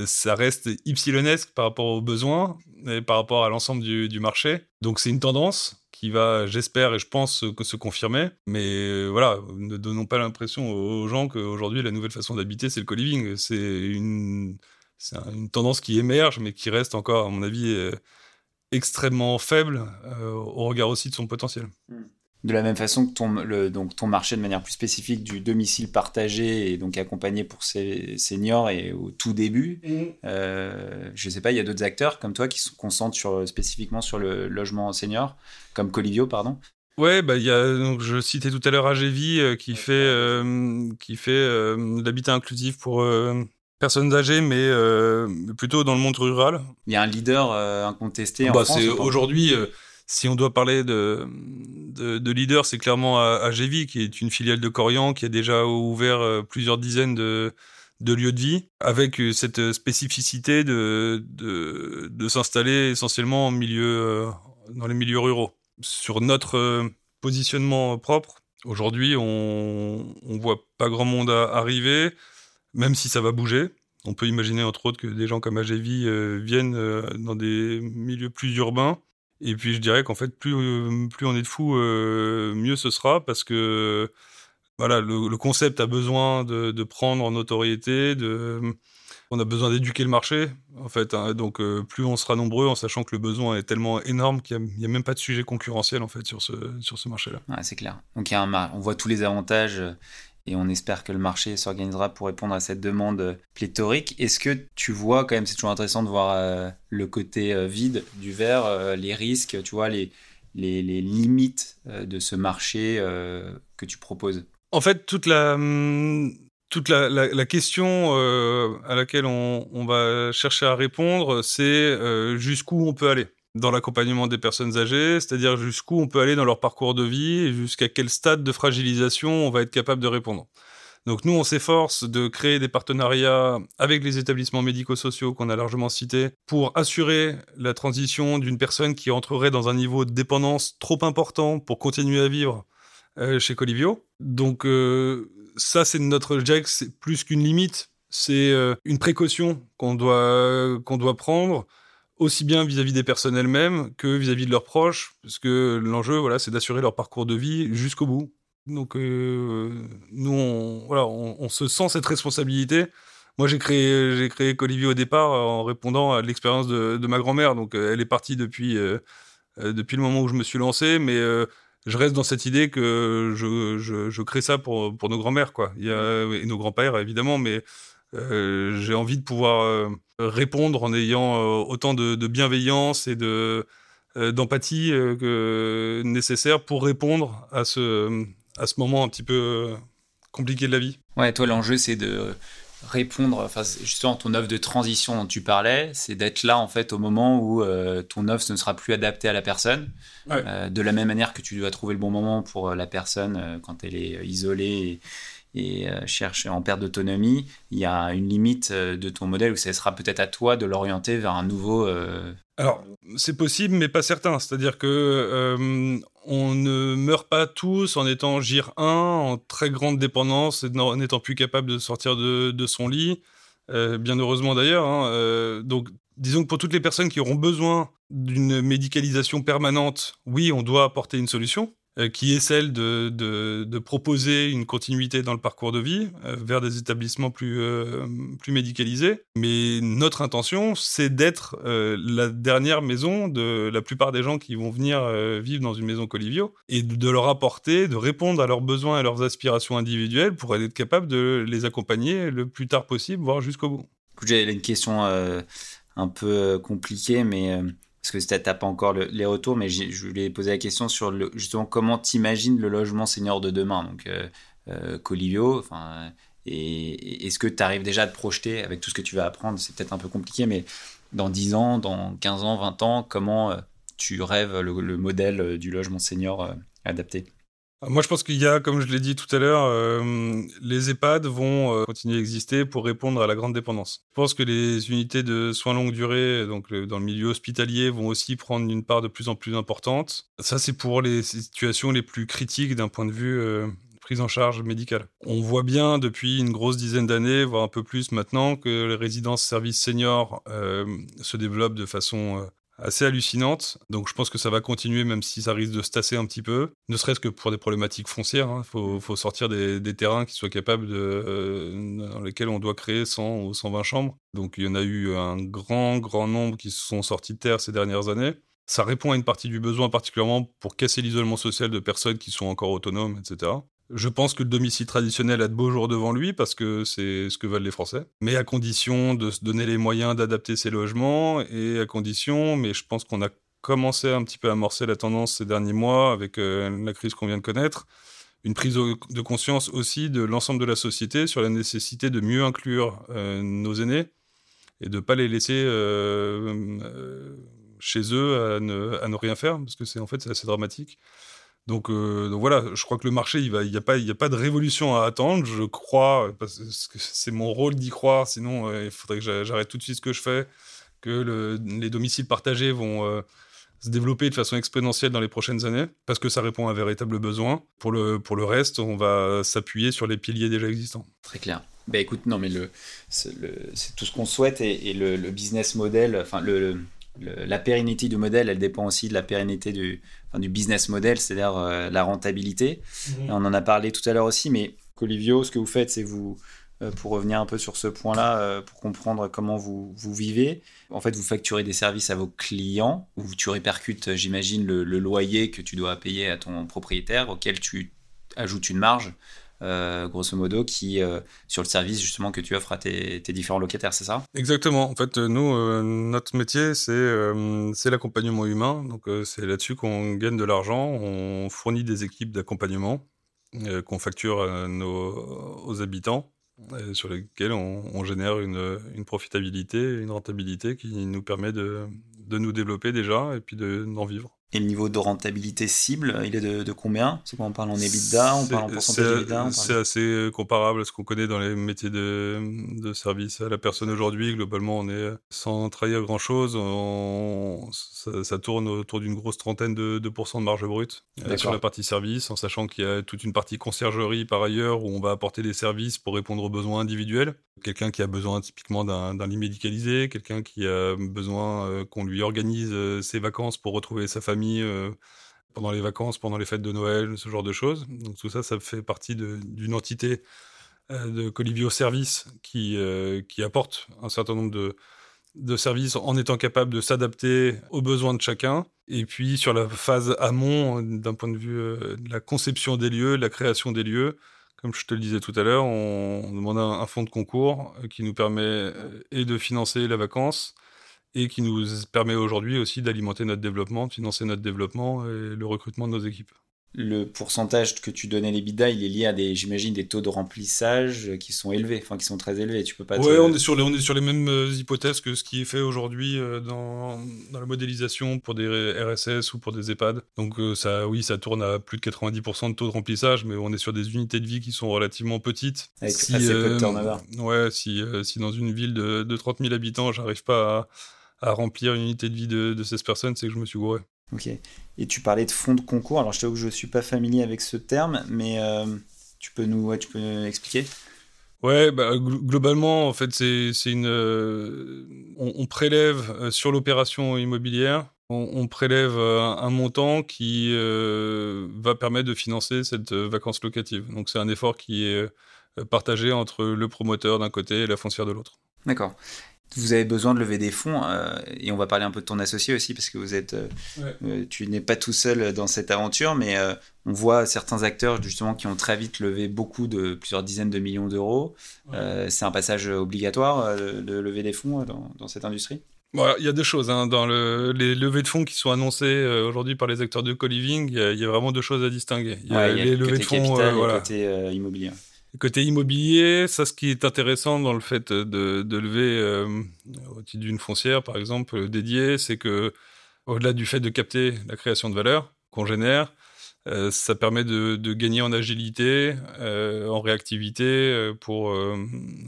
Ça reste ypsilonesque par rapport aux besoins et par rapport à l'ensemble du, marché. Donc c'est une tendance qui va, j'espère et je pense, se confirmer. Mais euh, voilà, ne donnons pas l'impression aux gens qu'aujourd'hui, la nouvelle façon d'habiter, c'est le co-living. C'est une, une tendance qui émerge, mais qui reste encore, à mon avis, euh, extrêmement faible euh, au regard aussi de son potentiel. Mmh de la même façon que ton, le, donc ton marché de manière plus spécifique du domicile partagé et donc accompagné pour ces seniors et au tout début, mmh. euh, je ne sais pas, il y a d'autres acteurs comme toi qui se concentrent sur, spécifiquement sur le logement senior, comme Colivio, pardon. Ouais, bah il y a donc je citais tout à l'heure AGV euh, qui fait euh, qui fait l'habitat inclusif pour personnes âgées, mais plutôt dans le monde rural. Il y a un leader incontesté en bah, France. Aujourd'hui, si on doit parler de, de, leader, c'est clairement AGV, qui est une filiale de Corian, qui a déjà ouvert euh, plusieurs dizaines de, lieux de vie, avec euh, cette spécificité de, de, de s'installer essentiellement en milieu, euh, dans les milieux ruraux. Sur notre positionnement propre, aujourd'hui, on ne voit pas grand monde arriver, même si ça va bouger. On peut imaginer entre autres que des gens comme AGV viennent dans des milieux plus urbains et puis je dirais qu'en fait, plus, plus on est de fous, euh, mieux ce sera parce que voilà, le, concept a besoin de, de, prendre en notoriété, de, on a besoin d'éduquer le marché, en fait. Hein. donc euh, plus on sera nombreux, en sachant que le besoin est tellement énorme qu'il n'y a, même pas de sujet concurrentiel en fait sur ce, sur ce marché-là. C'est clair. Donc on voit tous les avantages et on espère que le marché s'organisera pour répondre à cette demande pléthorique. Est-ce que tu vois, quand même, c'est toujours intéressant de voir euh, le côté euh, vide du verre, euh, les risques, tu vois, les, limites de ce marché que tu proposes? En fait, toute la, la, question à laquelle on, va chercher à répondre, c'est jusqu'où on peut aller dans l'accompagnement des personnes âgées, c'est-à-dire jusqu'où on peut aller dans leur parcours de vie et jusqu'à quel stade de fragilisation on va être capable de répondre. Donc nous, on s'efforce de créer des partenariats avec les établissements médico-sociaux qu'on a largement cités pour assurer la transition d'une personne qui entrerait dans un niveau de dépendance trop important pour continuer à vivre euh, chez Colivio. Donc euh, ça, c'est notre, je c'est plus qu'une limite, c'est euh, une précaution qu'on doit qu'on doit prendre aussi bien vis-à-vis des personnes elles-mêmes que vis-à-vis de leurs proches, parce que l'enjeu, voilà, c'est d'assurer leur parcours de vie jusqu'au bout. Donc, euh, nous, on, voilà, on, se sent cette responsabilité. Moi, j'ai créé, j'ai créé Colivio au départ en répondant à l'expérience de, ma grand-mère. Donc, euh, elle est partie depuis, euh, depuis le moment où je me suis lancé, mais je reste dans cette idée que je, je, crée ça pour, pour nos grands-mères, quoi. Et nos grands-pères, évidemment, mais j'ai envie de pouvoir répondre en ayant euh, autant de, bienveillance et de euh, d'empathie euh, que nécessaire pour répondre à ce à ce moment un petit peu compliqué de la vie. Ouais, toi l'enjeu c'est de répondre, enfin justement ton offre de transition dont tu parlais, c'est d'être là en fait au moment où ton offre ne sera plus adaptée à la personne, de la même manière que tu dois trouver le bon moment pour la personne quand elle est isolée et euh, cherche en perte d'autonomie, il y a une limite euh, de ton modèle où ce sera peut-être à toi de l'orienter vers un nouveau. Euh, Alors, c'est possible, mais pas certain. C'est-à-dire que on ne meurt pas tous en étant GIR 1, en très grande dépendance et n'étant plus capable de sortir de, de son lit. bien heureusement d'ailleurs. Hein, donc, disons que pour toutes les personnes qui auront besoin d'une médicalisation permanente, oui, on doit apporter une solution. Euh, qui est celle de, proposer une continuité dans le parcours de vie euh, vers des établissements plus, euh, plus médicalisés. Mais notre intention, c'est d'être la dernière maison de la plupart des gens qui vont venir vivre dans une maison Colivio et de leur apporter, de répondre à leurs besoins et leurs aspirations individuelles pour être capable de les accompagner le plus tard possible, voire jusqu'au bout. J'ai une question un peu compliquée, mais parce que tu n'as pas encore les retours, mais je voulais poser la question sur le, justement comment t'imagines le logement senior de demain? Donc, euh, euh enfin, et, est-ce que tu arrives déjà à te projeter avec tout ce que tu vas apprendre? C'est peut-être un peu compliqué, mais dans 10 ans, dans 15 ans, 20 ans, comment euh, tu rêves le, modèle euh, du logement senior adapté? Moi, je pense qu'il y a, comme je l'ai dit tout à l'heure, euh, les EHPAD vont euh, continuer à exister pour répondre à la grande dépendance. Je pense que les unités de soins longue durée, donc dans le milieu hospitalier, vont aussi prendre une part de plus en plus importante. Ça, c'est pour les situations les plus critiques d'un point de vue euh, prise en charge médicale. On voit bien depuis une grosse dizaine d'années, voire un peu plus maintenant, que les résidences services seniors se développent de façon assez hallucinante. Donc je pense que ça va continuer, même si ça risque de se tasser un petit peu, ne serait-ce que pour des problématiques foncières. Il hein. faut, sortir des, terrains qui soient capables euh, dans lesquels on doit créer 100 ou 120 chambres. Donc il y en a eu un grand, grand nombre qui sont sortis de terre ces dernières années. Ça répond à une partie du besoin, particulièrement pour casser l'isolement social de personnes qui sont encore autonomes, etc. Je pense que le domicile traditionnel a de beaux jours devant lui parce que c'est ce que veulent les Français. Mais à condition de se donner les moyens d'adapter ses logements et à condition, mais je pense qu'on a commencé un petit peu à amorcer la tendance ces derniers mois avec euh, la crise qu'on vient de connaître. Une prise de conscience aussi de l'ensemble de la société sur la nécessité de mieux inclure euh, nos aînés et de ne pas les laisser euh, chez eux à ne, à ne, rien faire parce que c'est en fait assez dramatique. Euh, donc, voilà, je crois que le marché, il n'y a, pas, a pas de révolution à attendre. Je crois, parce que c'est mon rôle d'y croire, sinon euh, il faudrait que j'arrête tout de suite ce que je fais, que les domiciles partagés vont euh, se développer de façon exponentielle dans les prochaines années, parce que ça répond à un véritable besoin. Pour le, reste, on va s'appuyer sur les piliers déjà existants. Très clair. Bah écoute, non mais c'est tout ce qu'on souhaite et, le, business model, enfin la pérennité du modèle, elle dépend aussi de la pérennité du, du business model, c'est-à-dire euh, la rentabilité. Mhm. On en a parlé tout à l'heure aussi, mais Colivio, ce que vous faites, c'est vous, euh, pour revenir un peu sur ce point-là, euh, pour comprendre comment vous, vous vivez, en fait, vous facturez des services à vos clients, ou tu répercutes, j'imagine, le, loyer que tu dois payer à ton propriétaire, auquel tu ajoutes une marge. Euh, grosso modo, qui euh, sur le service justement que tu offres à tes, différents locataires, c'est ça? Exactement. En fait, nous, euh, notre métier, c'est l'accompagnement humain. Donc, c'est là-dessus qu'on gagne de l'argent. On fournit des équipes d'accompagnement qu'on facture aux habitants. sur lesquels on, génère une, profitabilité, une rentabilité qui nous permet de, de nous développer déjà et puis d'en vivre. Et le niveau de rentabilité cible, il est de, combien? C'est quoi On parle en EBITDA, on parle en pourcentage d'EBITDA C'est assez comparable à ce qu'on connaît dans les métiers de, de service à la personne aujourd'hui. Globalement, on est sans trahir grand-chose. Ça, tourne autour d'une grosse trentaine de, de, de marge brute euh, sur la partie service, en sachant qu'il y a toute une partie conciergerie par ailleurs où on va apporter des services pour répondre aux besoins individuels. Quelqu'un qui a besoin typiquement d'un lit médicalisé, quelqu'un qui a besoin euh, qu'on lui organise euh, ses vacances pour retrouver sa famille euh, pendant les vacances, pendant les fêtes de Noël, ce genre de choses. Donc tout ça, ça fait partie d'une entité euh, de Colivio Service qui, euh, qui apporte un certain nombre de, de services en étant capable de s'adapter aux besoins de chacun. Et puis sur la phase amont, d'un point de vue de la conception des lieux, de la création des lieux, comme je te le disais tout à l'heure, on, demande un, fonds de concours qui nous permet et de financer la vacance et qui nous permet aujourd'hui aussi d'alimenter notre développement, de financer notre développement et le recrutement de nos équipes le pourcentage que tu donnais les bidas, il est lié à des, j'imagine, des taux de remplissage qui sont élevés, enfin qui sont très élevés. Tu peux pas. Ouais, on est sur les, on est sur les mêmes euh, hypothèses que ce qui est fait aujourd'hui euh, dans, dans, la modélisation pour des RSS ou pour des EHPAD. Donc euh, ça, oui, ça tourne à plus de 90% de taux de remplissage, mais on est sur des unités de vie qui sont relativement petites. Avec si, assez peu de turnover. Ouais, si, si dans une ville de, de 30 000 habitants, j'arrive pas à, à, remplir une unité de vie de, de 16 personnes, c'est que je me suis gouré. Ok. Et tu parlais de fonds de concours. Alors, je t'avoue que je ne suis pas familier avec ce terme, mais euh, tu peux nous, tu peux expliquer? Ouais, bah, globalement, en fait, c'est une. Euh, on, prélève euh, sur l'opération immobilière, on, prélève un, montant qui va permettre de financer cette vacance locative. Donc, c'est un effort qui est partagé entre le promoteur d'un côté et la foncière de l'autre. D'accord vous avez besoin de lever des fonds euh, et on va parler un peu de ton associé aussi parce que vous êtes euh, euh, tu n'es pas tout seul dans cette aventure mais on voit certains acteurs justement qui ont très vite levé beaucoup de plusieurs dizaines de millions d'euros. C'est un passage obligatoire de lever des fonds dans, cette industrie? Il y a deux choses hein. dans le, les levées de fonds qui sont annoncées aujourd'hui par les acteurs de co-living il y, a vraiment deux choses à distinguer. Il y a, les levées de fonds et le côté immobilier Côté immobilier, ça, ce qui est intéressant dans le fait de, lever euh, au titre d'une foncière, par exemple, dédiée, c'est que au-delà du fait de capter la création de valeur qu'on génère, ça permet de, gagner en agilité, en réactivité, pour,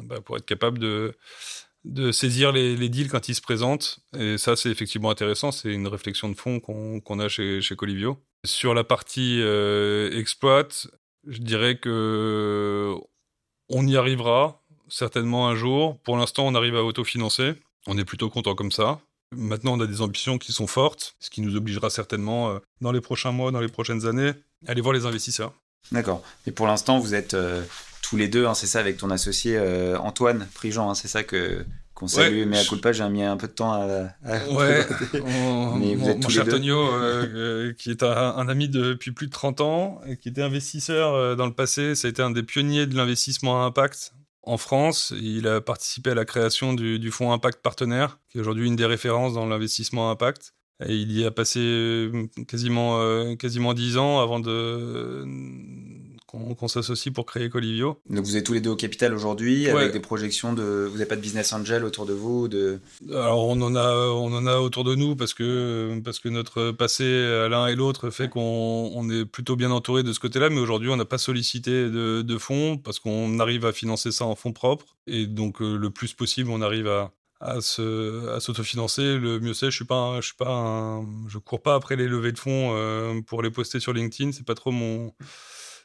bah, pour être capable de, saisir les, deals quand ils se présentent. Et ça, c'est effectivement intéressant. C'est une réflexion de fond qu'on a chez, chez Colivio. Sur la partie exploit, je dirais que on y arrivera certainement un jour. Pour l'instant, on arrive à autofinancer. On est plutôt content comme ça. Maintenant, on a des ambitions qui sont fortes, ce qui nous obligera certainement, euh, dans les prochains mois, dans les prochaines années, à aller voir les investisseurs. D'accord. Et pour l'instant, vous êtes euh, tous les deux, hein, c'est ça, avec ton associé euh, Antoine Prigent, hein, c'est ça que qu'on salue, mais à coup de pas, j'ai mis un peu de temps à. ouais, *laughs* mais vous êtes mon cher Tonio, *laughs* qui est un, un, ami depuis plus de 30 ans, et qui était investisseur dans le passé, ça a été un des pionniers de l'investissement à impact en France. Il a participé à la création du, fonds Impact Partenaire, qui est aujourd'hui une des références dans l'investissement Impact. Et il y a passé euh, quasiment, euh, quasiment 10 ans avant de, qu'on s'associe pour créer Colivio. Donc vous êtes tous les deux au capital aujourd'hui avec des projections de vous n'avez pas de business angel autour de vous de Alors on en a on en a autour de nous parce que parce que notre passé à l'un et l'autre fait qu'on on est plutôt bien entouré de ce côté-là mais aujourd'hui on n'a pas sollicité de, de fonds parce qu'on arrive à financer ça en fonds propres. Et donc euh, le plus possible on arrive à à s'autofinancer. Le mieux c'est je suis pas je suis pas je cours pas après les levées de fonds euh, pour les poster sur LinkedIn. C'est pas trop mon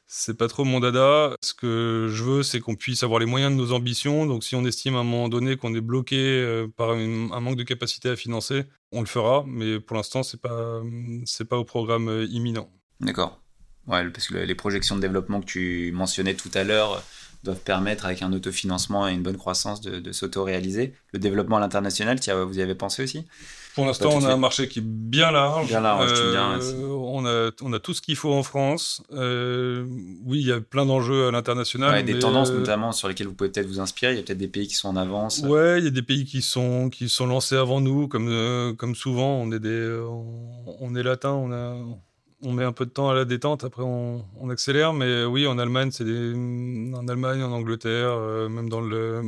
c'est pas trop mon dada. Ce que je veux, c'est qu'on puisse avoir les moyens de nos ambitions. Donc, si on estime à un moment donné qu'on est bloqué euh, par un manque de capacité à financer, on le fera. Mais pour l'instant, c'est pas, c'est pas au programme euh, imminent. D'accord. Ouais, parce que les projections de développement que tu mentionnais tout à l'heure doivent permettre, avec un autofinancement et une bonne croissance, de, de s'auto-réaliser. Le développement à l'international, vous y avez pensé aussi? Pour l'instant, on a un marché qui est bien large. Bien large, euh, on, a, on a tout ce qu'il faut en France. Euh, oui, il y a plein d'enjeux à l'international. Ouais, des tendances euh, notamment sur lesquelles vous pouvez peut-être vous inspirer. Il y a peut-être des pays qui sont en avance. Ouais, il y a des pays qui sont, qui sont lancés avant nous, comme, comme souvent. On est, des, on, on est latin, on a, on met un peu de temps à la détente, après on, accélère. Mais oui, en Allemagne, c'est en Allemagne, en Angleterre, euh, même dans le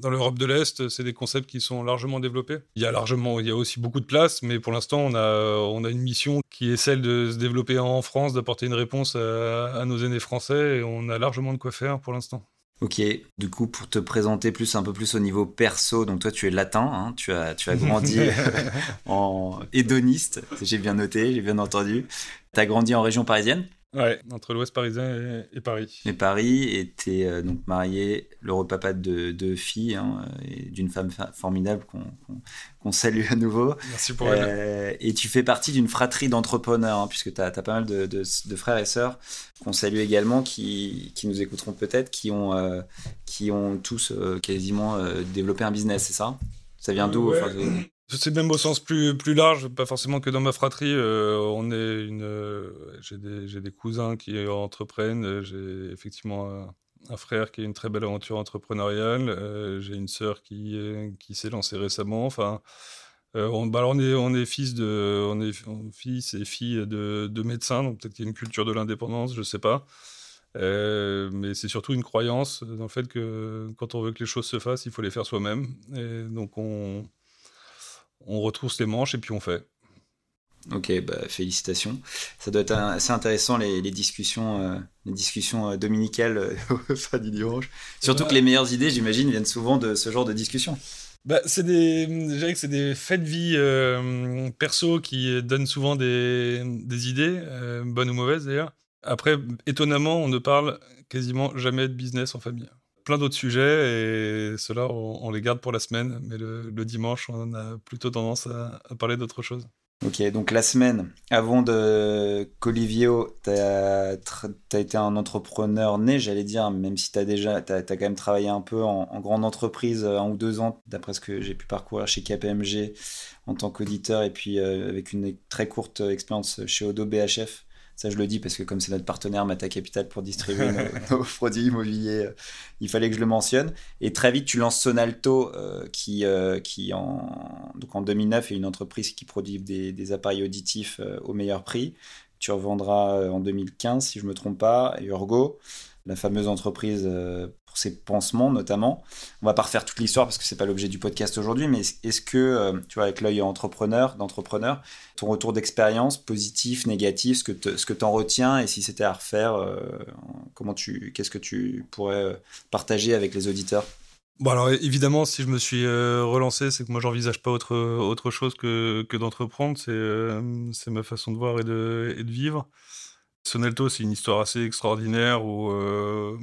dans l'Europe de l'Est, c'est des concepts qui sont largement développés. Il y a largement, il y a aussi beaucoup de place, mais pour l'instant, on a on a une mission qui est celle de se développer en France, d'apporter une réponse à, nos aînés français, et on a largement de quoi faire pour l'instant. Ok, du coup, pour te présenter plus un peu plus au niveau perso, donc toi tu es latin, hein, tu, as, tu as grandi *laughs* en hédoniste, j'ai bien noté, j'ai bien entendu. Tu as grandi en région parisienne? Ouais, entre l'Ouest parisien et, Paris. Et Paris, et tu es euh, donc marié, le papa de deux filles, hein, et d'une femme formidable qu'on salue à nouveau. Merci pour elle. Euh, et tu fais partie d'une fratrie d'entrepreneurs, hein, puisque tu as, pas mal de, de, frères et sœurs qu'on salue également, qui, qui nous écouteront peut-être, qui, ont euh, qui ont tous quasiment développé un business, c'est ça? Ça vient d'où c'est même au sens plus, plus large, pas forcément que dans ma fratrie. Euh, on est une, euh, j'ai des, des, cousins qui entreprennent. J'ai effectivement un, frère qui a une très belle aventure entrepreneuriale. Euh, j'ai une sœur qui, qui s'est lancée récemment. Enfin, on, bah on, est, on est fils de, on est fils et filles de, de médecins, donc peut-être qu'il y a une culture de l'indépendance, je sais pas. mais c'est surtout une croyance dans le fait que quand on veut que les choses se fassent, il faut les faire soi-même. Et donc on on retrousse les manches et puis on fait. Ok, bah, félicitations. Ça doit être assez intéressant les, discussions, euh, les discussions euh, dominicales euh, *laughs* fin du dimanche. Surtout que les meilleures idées, j'imagine, viennent souvent de ce genre de discussions. Bah, c'est des, que c'est des faits de vie perso qui donnent souvent des, des idées, bonnes ou mauvaises d'ailleurs. Après, étonnamment, on ne parle quasiment jamais de business en famille plein d'autres sujets et ceux-là, on, les garde pour la semaine. Mais le, dimanche, on a plutôt tendance à, parler d'autre chose. Ok, donc la semaine avant de Colivio, tu as, été un entrepreneur né, j'allais dire, même si tu as déjà as, quand même travaillé un peu en, grande entreprise un ou deux ans, d'après ce que j'ai pu parcourir chez KPMG en tant qu'auditeur et puis euh, avec une très courte expérience chez Odo BHF ça, je le dis parce que comme c'est notre partenaire Mata Capital pour distribuer *laughs* nos, produits immobiliers, euh, il fallait que je le mentionne. Et très vite, tu lances Sonalto, euh, qui, euh, qui en, donc en 2009 est une entreprise qui produit des, appareils auditifs au meilleur prix. Tu revendras en 2015, si je ne me trompe pas, et Urgo. La fameuse entreprise pour ses pansements notamment. On va pas refaire toute l'histoire parce que c'est pas l'objet du podcast aujourd'hui, mais est-ce que, tu vois, avec l'œil entrepreneur, d'entrepreneur, ton retour d'expérience, positif, négatif, ce que ce que t'en retiens et si c'était à refaire, comment tu, qu'est-ce que tu pourrais partager avec les auditeurs? Bon alors évidemment, si je me suis euh, relancé, c'est que moi j'envisage pas autre autre chose que que d'entreprendre. C'est euh, c'est ma façon de voir et de et de vivre. Sonelto, c'est une histoire assez extraordinaire où euh,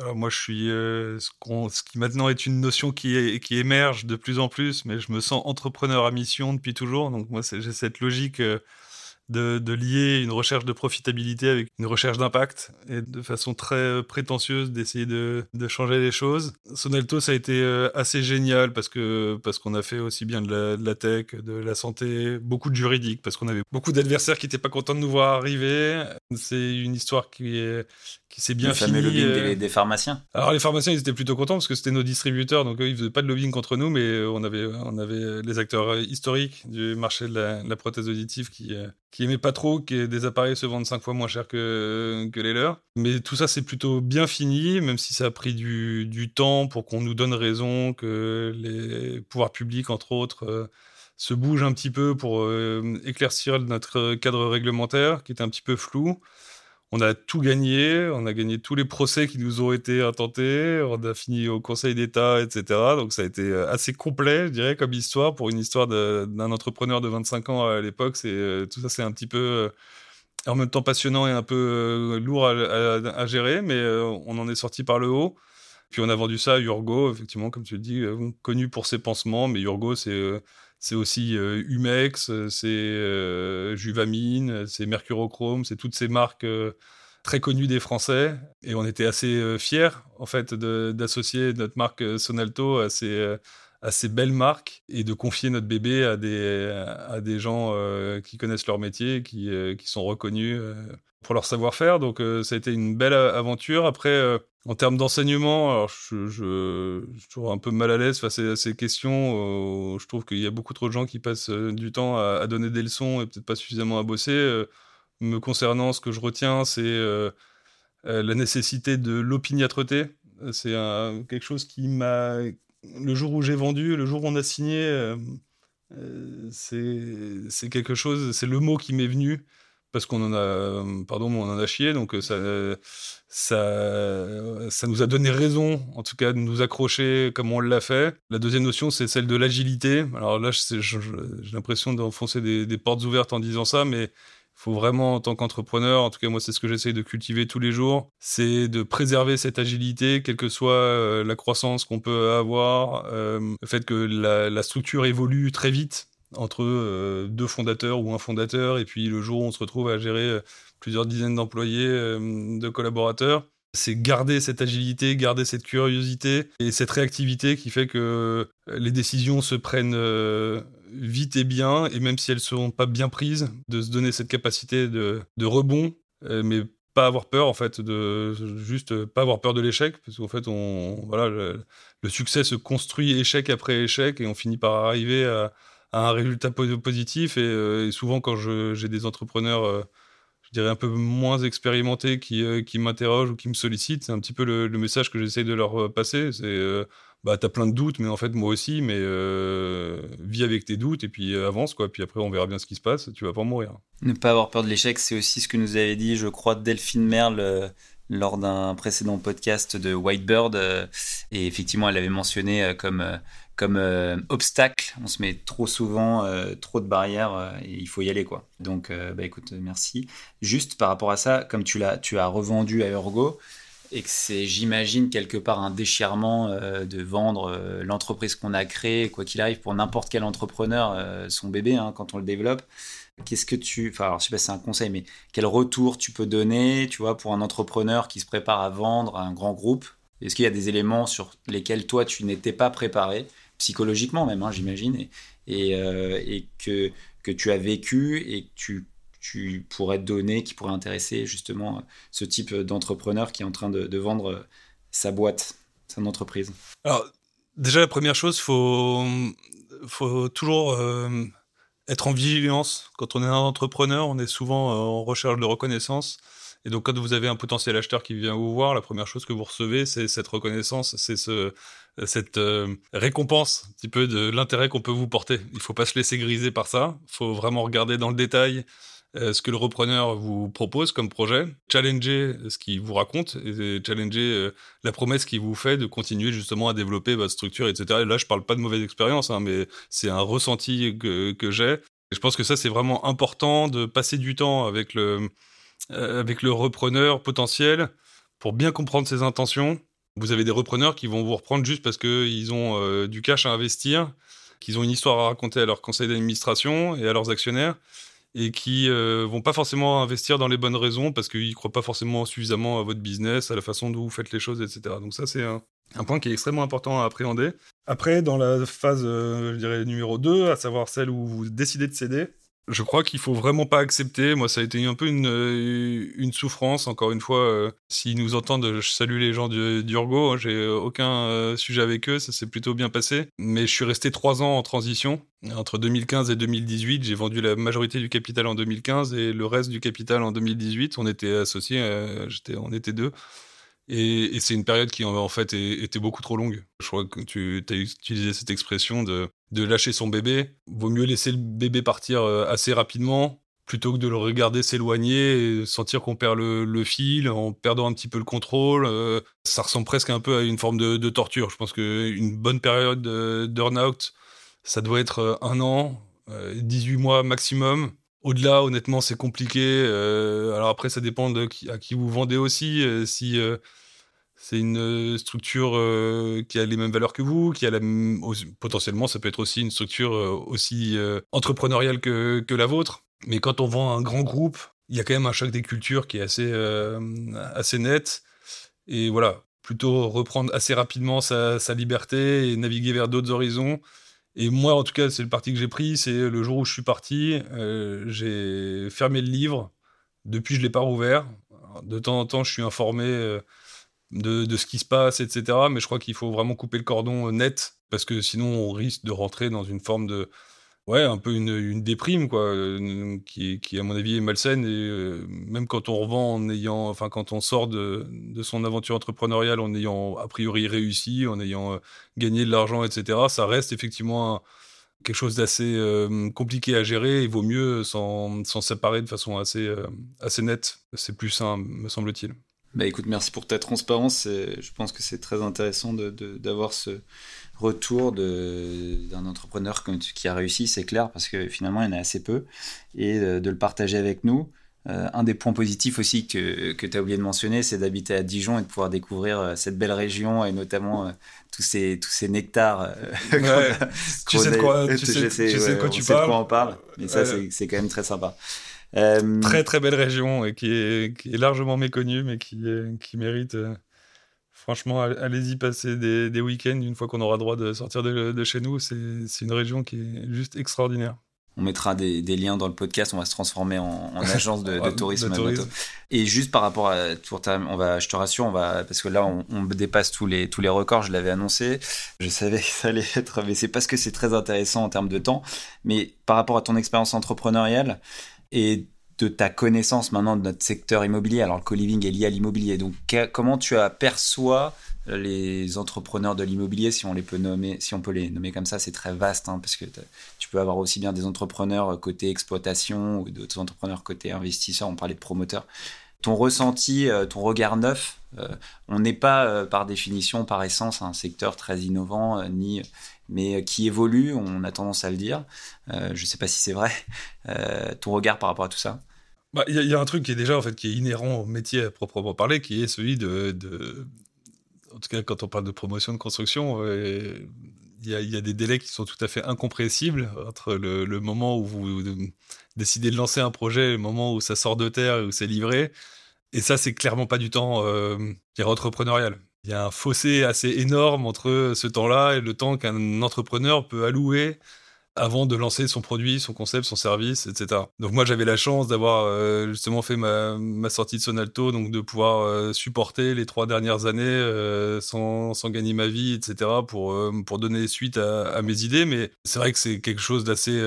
alors moi je suis ce, ce, qui maintenant est une notion qui qui émerge de plus en plus, mais je me sens entrepreneur à mission depuis toujours. Donc moi j'ai cette logique de, lier une recherche de profitabilité avec une recherche d'impact et de façon très euh, prétentieuse d'essayer de, changer les choses. Sonelto, ça a été euh, assez génial parce que parce qu'on a fait aussi bien de la, tech, de la santé, beaucoup de juridique parce qu'on avait beaucoup d'adversaires qui n'étaient pas contents de nous voir arriver. C'est une histoire qui est qui s'est bien fini. Le lobbying euh. des, pharmaciens. Alors les pharmaciens, ils étaient plutôt contents parce que c'était nos distributeurs, donc eux, ils faisaient pas de lobbying contre nous, mais on avait on avait les acteurs historiques du marché de la, prothèse auditive qui qui aimaient pas trop que des appareils se vendent cinq fois moins cher que, que les leurs. Mais tout ça, c'est plutôt bien fini, même si ça a pris du, du temps pour qu'on nous donne raison, que les pouvoirs publics, entre autres, euh, se bougent un petit peu pour euh, éclaircir notre cadre réglementaire, qui était un petit peu flou. On a tout gagné, on a gagné tous les procès qui nous ont été intentés, on a fini au Conseil d'État, etc. Donc ça a été euh, assez complet, je dirais, comme histoire pour une histoire d'un entrepreneur de 25 ans à l'époque. C'est euh, tout ça, c'est un petit peu euh, en même temps passionnant et un peu lourd à, gérer, mais on en est sorti par le haut. Puis on a vendu ça à Urgo, effectivement, comme tu le dis, connu pour ses pansements, mais Urgo, c'est c'est aussi euh, Humex, euh, c'est euh, Juvamine, c'est Mercurochrome, c'est toutes ces marques très connues des Français. Et on était assez fiers, en fait, d'associer notre marque Sonalto à ces, à ces belles marques et de confier notre bébé à des, à des gens qui connaissent leur métier, qui, qui sont reconnus pour leur savoir-faire. Donc ça a été une belle aventure. Après, en termes d'enseignement, je, suis toujours un peu mal à l'aise face à ces questions. Euh, je trouve qu'il y a beaucoup trop de gens qui passent euh, du temps à, donner des leçons et peut-être pas suffisamment à bosser. Euh, me concernant, ce que je retiens, c'est la nécessité de l'opiniâtreté. C'est quelque chose qui m'a... Le jour où j'ai vendu, le jour où on a signé, c'est quelque chose, c'est le mot qui m'est venu parce qu'on en a, pardon, on en a chié, donc ça, ça, ça nous a donné raison, en tout cas, de nous accrocher comme on l'a fait. La deuxième notion, c'est celle de l'agilité. Alors là, j'ai l'impression d'enfoncer des, des, portes ouvertes en disant ça, mais il faut vraiment, en tant qu'entrepreneur, en tout cas, moi, c'est ce que j'essaye de cultiver tous les jours, c'est de préserver cette agilité, quelle que soit euh, la croissance qu'on peut avoir, euh, le fait que la structure évolue très vite entre euh, deux fondateurs ou un fondateur, et puis le jour où on se retrouve à gérer euh, plusieurs dizaines d'employés, euh, de collaborateurs, c'est garder cette agilité, garder cette curiosité et cette réactivité qui fait que les décisions se prennent vite et bien, et même si elles ne seront pas bien prises, de se donner cette capacité de, rebond, mais pas avoir peur en fait de juste pas avoir peur de l'échec parce qu'en fait voilà le, succès se construit échec après échec et on finit par arriver à, un résultat positif. Euh, et, souvent, quand j'ai des entrepreneurs, euh, je dirais un peu moins expérimentés, qui, euh, qui m'interrogent ou qui me sollicitent, c'est un petit peu le, message que j'essaie de leur passer. C'est bah, t'as plein de doutes, mais en fait, moi aussi, mais vis avec tes doutes et puis avance, quoi. Puis après, on verra bien ce qui se passe, tu vas pas mourir. Ne pas avoir peur de l'échec, c'est aussi ce que nous avait dit, je crois, Delphine Merle lors d'un précédent podcast de Whitebird. et effectivement, elle avait mentionné comme comme euh, obstacle. On se met trop souvent euh, trop de barrières euh, et il faut y aller quoi. Donc bah écoute, merci. Juste par rapport à ça, comme tu l'as tu as revendu à Urgo et que c'est j'imagine quelque part un déchirement de vendre l'entreprise qu'on a créée quoi qu'il arrive pour n'importe quel entrepreneur son bébé hein, quand on le développe. Qu'est-ce que tu, enfin, alors, je sais pas si c'est un conseil, mais quel retour tu peux donner, tu vois, pour un entrepreneur qui se prépare à vendre à un grand groupe? Est-ce qu'il y a des éléments sur lesquels toi tu n'étais pas préparé? Psychologiquement même, hein, j'imagine, et, euh, et, que, que tu as vécu et que tu, tu pourrais donner, qui pourrait intéresser justement ce type d'entrepreneur qui est en train de, vendre sa boîte, son entreprise Alors, déjà, la première chose, il faut, faut toujours euh, être en vigilance. Quand on est un entrepreneur, on est souvent en recherche de reconnaissance. Et donc, quand vous avez un potentiel acheteur qui vient vous voir, la première chose que vous recevez, c'est cette reconnaissance, c'est ce, cette euh, récompense un petit peu de l'intérêt qu'on peut vous porter. Il faut pas se laisser griser par ça. Il faut vraiment regarder dans le détail euh, ce que le repreneur vous propose comme projet, challenger ce qu'il vous raconte et challenger euh, la promesse qu'il vous fait de continuer justement à développer votre structure, etc. Et là, je parle pas de mauvaise expérience, hein, mais c'est un ressenti que, que j'ai. Je pense que ça, c'est vraiment important de passer du temps avec le, euh, avec le repreneur potentiel pour bien comprendre ses intentions. Vous avez des repreneurs qui vont vous reprendre juste parce qu'ils ont euh, du cash à investir, qu'ils ont une histoire à raconter à leur conseil d'administration et à leurs actionnaires, et qui euh, vont pas forcément investir dans les bonnes raisons parce qu'ils croient pas forcément suffisamment à votre business, à la façon dont vous faites les choses, etc. Donc ça, c'est un, un, point qui est extrêmement important à appréhender. Après, dans la phase, je dirais, numéro 2, à savoir celle où vous décidez de céder, je crois qu'il faut vraiment pas accepter. Moi, ça a été un peu une, euh, souffrance. Encore une fois, euh, s'ils nous entendent, je salue les gens d'Urgo. Hein, j'ai aucun euh, sujet avec eux. Ça s'est plutôt bien passé. Mais je suis resté trois ans en transition. Entre 2015 et 2018, j'ai vendu la majorité du capital en 2015 et le reste du capital en 2018. On était associés. j'étais, on était deux. Et, c'est une période qui en fait était beaucoup trop longue. Je crois que tu as utilisé cette expression de, de lâcher son bébé. Vaut mieux laisser le bébé partir euh, assez rapidement plutôt que de le regarder s'éloigner et sentir qu'on perd le, fil en perdant un petit peu le contrôle. Euh, ça ressemble presque un peu à une forme de, torture. Je pense qu'une bonne période d'earn-out, ça doit être euh, un an, 18 mois maximum. Au-delà, honnêtement, c'est compliqué. Euh, alors après, ça dépend de à qui vous vendez aussi. Euh, si euh, c'est une structure qui a les mêmes valeurs que vous, qui a la potentiellement, ça peut être aussi une structure aussi entrepreneuriale que, que, la vôtre. Mais quand on vend un grand groupe, il y a quand même un choc des cultures qui est assez, assez net. Et voilà, plutôt reprendre assez rapidement sa, sa liberté et naviguer vers d'autres horizons et moi, en tout cas, c'est le parti que j'ai pris. C'est le jour où je suis parti, euh, j'ai fermé le livre. Depuis, je l'ai pas rouvert. De temps en temps, je suis informé euh, de, de, ce qui se passe, etc. Mais je crois qu'il faut vraiment couper le cordon euh, net parce que sinon, on risque de rentrer dans une forme de ouais, un peu une, déprime, quoi, euh, qui, à mon avis, est malsaine. Et euh, même quand on revend en ayant, enfin, quand on sort de, de, son aventure entrepreneuriale en ayant a priori réussi, en ayant euh, gagné de l'argent, etc., ça reste effectivement quelque chose d'assez compliqué à gérer. Il vaut mieux s'en séparer de façon assez, assez nette. C'est plus sain, me semble-t-il. Bah écoute, merci pour ta transparence. Je pense que c'est très intéressant d'avoir de, ce, retour d'un entrepreneur qui a réussi, c'est clair, parce que finalement, il y en a assez peu, et de, le partager avec nous. Euh, un des points positifs aussi que, que tu as oublié de mentionner, c'est d'habiter à Dijon et de pouvoir découvrir euh, cette belle région et notamment euh, tous, ces, tous ces nectars. tu sais de quoi tu sais, tu sais quoi tu parles. De quoi on parle. Et ça, c'est quand même très sympa. Très très belle région et qui est, qui est largement méconnue, mais qui, qui mérite Franchement, allez-y passer des, week-ends une fois qu'on aura droit de sortir de, chez nous. C'est une région qui est juste extraordinaire. On mettra des, liens dans le podcast. On va se transformer en, *laughs* agence de, tourisme. Et juste par rapport à on va, je te rassure, on va parce que là on, dépasse tous les tous les records. Je l'avais annoncé. Je savais que ça allait *laughs* être, mais c'est parce que c'est très intéressant en termes de temps. Mais par rapport à ton expérience entrepreneuriale et de ta connaissance maintenant de notre secteur immobilier. Alors le co-living est lié à l'immobilier. Donc comment tu aperçois les entrepreneurs de l'immobilier, si on les peut nommer, si on peut les nommer comme ça, c'est très vaste, hein, parce que tu peux avoir aussi bien des entrepreneurs côté exploitation ou d'autres entrepreneurs côté investisseurs. On parlait de promoteurs. Ton ressenti, euh, ton regard neuf, euh, on n'est pas euh, par définition, par essence, un secteur très innovant, ni mais qui évolue, on a tendance à le dire. je ne sais pas si c'est vrai. ton regard par rapport à tout ça bah, il y, a un truc qui est déjà en fait qui est inhérent au métier à proprement parler, qui est celui de, en tout cas quand on parle de promotion de construction, euh, il y, a des délais qui sont tout à fait incompressibles entre le, moment où vous décidez de lancer un projet et le moment où ça sort de terre et où c'est livré. Et ça, c'est clairement pas du temps euh, entrepreneurial. Il y a un fossé assez énorme entre ce temps-là et le temps qu'un entrepreneur peut allouer avant de lancer son produit, son concept, son service, etc. Donc moi j'avais la chance d'avoir euh, justement fait ma, sortie de Sonalto, donc de pouvoir euh, supporter les trois dernières années euh, sans, gagner ma vie, etc. pour, pour donner suite à, mes idées. Mais c'est vrai que c'est quelque chose d'assez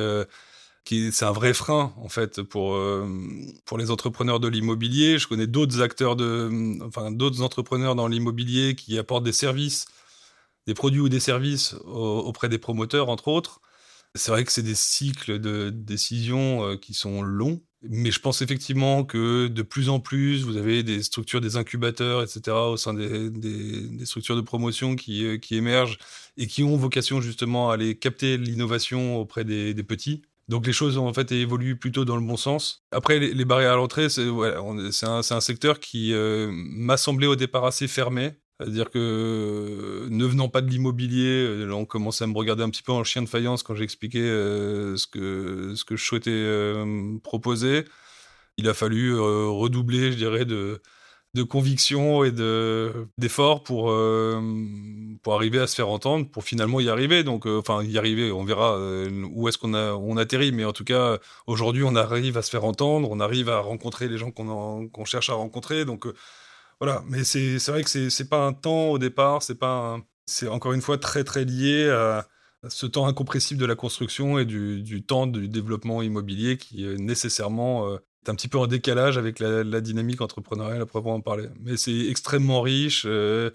c'est un vrai frein en fait pour pour les entrepreneurs de l'immobilier. Je connais d'autres acteurs de, enfin d'autres entrepreneurs dans l'immobilier qui apportent des services, des produits ou des services auprès des promoteurs entre autres. C'est vrai que c'est des cycles de décision qui sont longs mais je pense effectivement que de plus en plus, vous avez des structures, des incubateurs, etc., au sein des, structures de promotion qui, euh, qui, émergent et qui ont vocation justement à aller capter l'innovation auprès des, petits. Donc les choses ont en fait évolué plutôt dans le bon sens. Après, les, barrières à l'entrée, c'est un, un, secteur qui euh, m'a semblé au départ assez fermé. C'est-à-dire que euh, ne venant pas de l'immobilier, euh, on commençait à me regarder un petit peu en chien de faïence quand j'expliquais euh, ce, que, ce que je souhaitais proposer. Il a fallu redoubler, je dirais, de, de conviction et d'efforts pour, pour arriver à se faire entendre, pour finalement y arriver. Donc, enfin, y arriver, on verra où est-ce qu'on on atterrit. Mais en tout cas, aujourd'hui, on arrive à se faire entendre, on arrive à rencontrer les gens qu'on cherche à rencontrer. Donc, voilà, mais c'est vrai que c'est pas un temps au départ, c'est pas c'est encore une fois très très lié à, ce temps incompressible de la construction et du, du, temps du développement immobilier qui est nécessairement euh, est un petit peu en décalage avec la, dynamique entrepreneuriale à proprement parler. Mais c'est extrêmement riche. Euh,